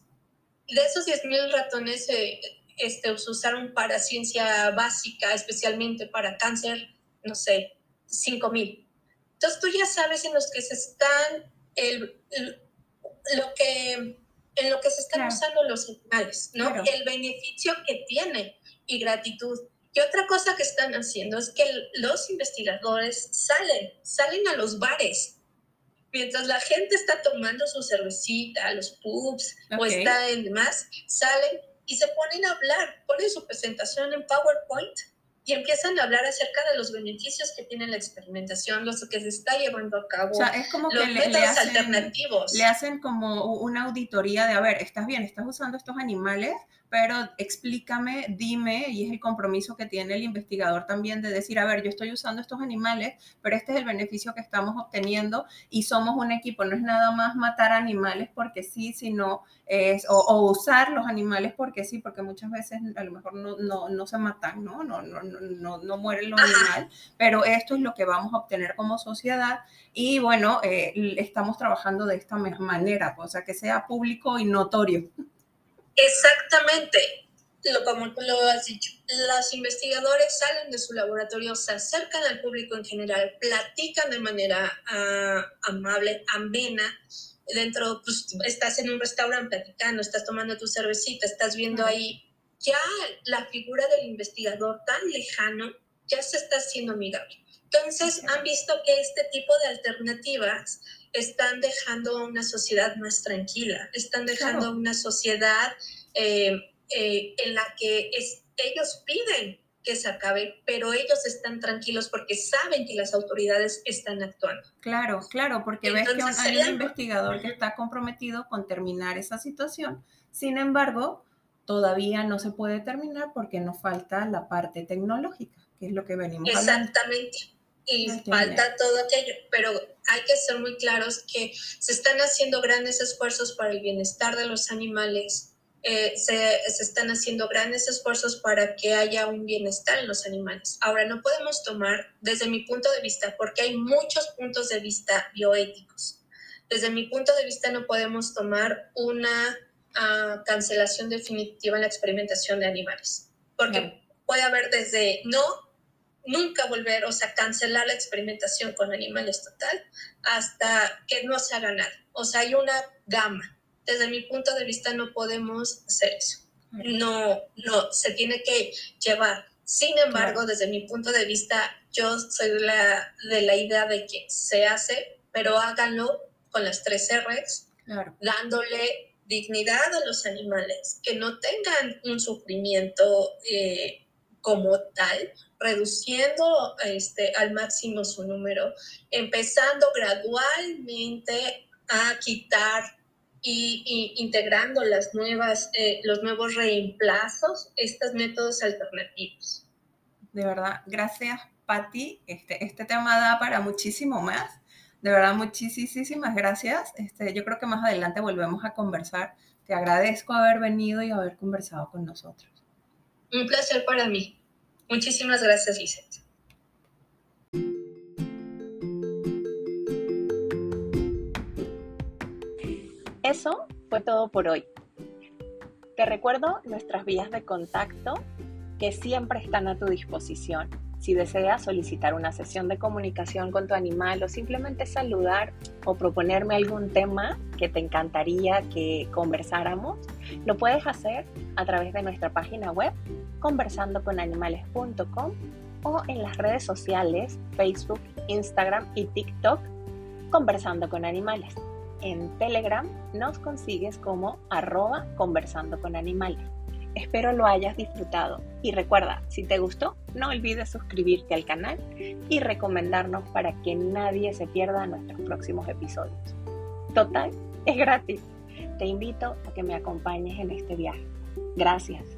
[SPEAKER 2] De esos 10.000 ratones eh, este, se usaron para ciencia básica, especialmente para cáncer, no sé, 5.000. Entonces tú ya sabes en los que se están, el, lo que, en lo que se están usando los animales, ¿no? El beneficio que tiene y gratitud. Y otra cosa que están haciendo es que los investigadores salen, salen a los bares mientras la gente está tomando su cervecita, los pubs o está en demás, salen y se ponen a hablar, ponen su presentación en PowerPoint y empiezan a hablar acerca de los beneficios que tiene la experimentación, los que se está llevando a cabo,
[SPEAKER 1] o sea, es como que le, hacen, alternativos. Le hacen como una auditoría de, a ver, estás bien, estás usando estos animales, pero explícame, dime, y es el compromiso que tiene el investigador también de decir, a ver, yo estoy usando estos animales, pero este es el beneficio que estamos obteniendo y somos un equipo, no es nada más matar animales porque sí, sino es, o, usar los animales porque sí, porque muchas veces a lo mejor no, no, no se matan, ¿no? No, no, no, no, mueren los animales, pero esto es lo que vamos a obtener como sociedad y bueno, eh, estamos trabajando de esta manera, o sea, que sea público y notorio.
[SPEAKER 2] Exactamente, lo, como lo has dicho. Los investigadores salen de su laboratorio, se acercan al público en general, platican de manera ah, amable, amena. Dentro, pues estás en un restaurante platicando, estás tomando tu cervecita, estás viendo ahí. Ya la figura del investigador tan lejano ya se está haciendo amigable. Entonces, han visto que este tipo de alternativas están dejando una sociedad más tranquila, están dejando una sociedad eh, eh, en la que es, ellos piden que se acabe, pero ellos están tranquilos porque saben que las autoridades están actuando.
[SPEAKER 1] Claro, claro, porque ves que hay un investigador que está comprometido con terminar esa situación. Sin embargo, todavía no se puede terminar porque nos falta la parte tecnológica, que es lo que venimos
[SPEAKER 2] Exactamente. Hablando y falta todo aquello, pero hay que ser muy claros que se están haciendo grandes esfuerzos para el bienestar de los animales, eh, se, se, están haciendo grandes esfuerzos para que haya un bienestar en los animales. Ahora, no podemos tomar, desde mi punto de vista, porque hay muchos puntos de vista bioéticos, desde mi punto de vista no podemos tomar una uh, cancelación definitiva en la experimentación de animales, porque puede haber desde no nunca volver, o sea, cancelar la experimentación con animales total hasta que no se haga nada. O sea, hay una gama. Desde mi punto de vista no podemos hacer eso. No, no, se tiene que llevar. Sin embargo, desde mi punto de vista, yo soy de la, de la idea de que se hace, pero háganlo con las tres R's, dándole dignidad a los animales, que no tengan un sufrimiento eh, como tal, reduciendo este, al máximo su número, empezando gradualmente a quitar y, integrando las nuevas, eh, los nuevos reemplazos, estos métodos alternativos.
[SPEAKER 1] De verdad, gracias, Patti. Este, este tema da para muchísimo más. De verdad, muchísimas gracias. Este, yo creo que más adelante volvemos a conversar. Te agradezco haber venido y haber conversado con nosotros.
[SPEAKER 2] Un placer para mí. Muchísimas gracias, Vicente.
[SPEAKER 1] Eso fue todo por hoy. Te recuerdo nuestras vías de contacto que siempre están a tu disposición. Si deseas solicitar una sesión de comunicación con tu animal o simplemente saludar o proponerme algún tema que te encantaría que conversáramos, lo puedes hacer a través de nuestra página web conversandoconanimales.com o en las redes sociales Facebook, Instagram y TikTok Conversando con Animales. En Telegram nos consigues como arroba conversando con animales. Espero lo hayas disfrutado y recuerda, si te gustó, no olvides suscribirte al canal y recomendarnos para que nadie se pierda nuestros próximos episodios. Total, es gratis. Te invito a que me acompañes en este viaje. Gracias.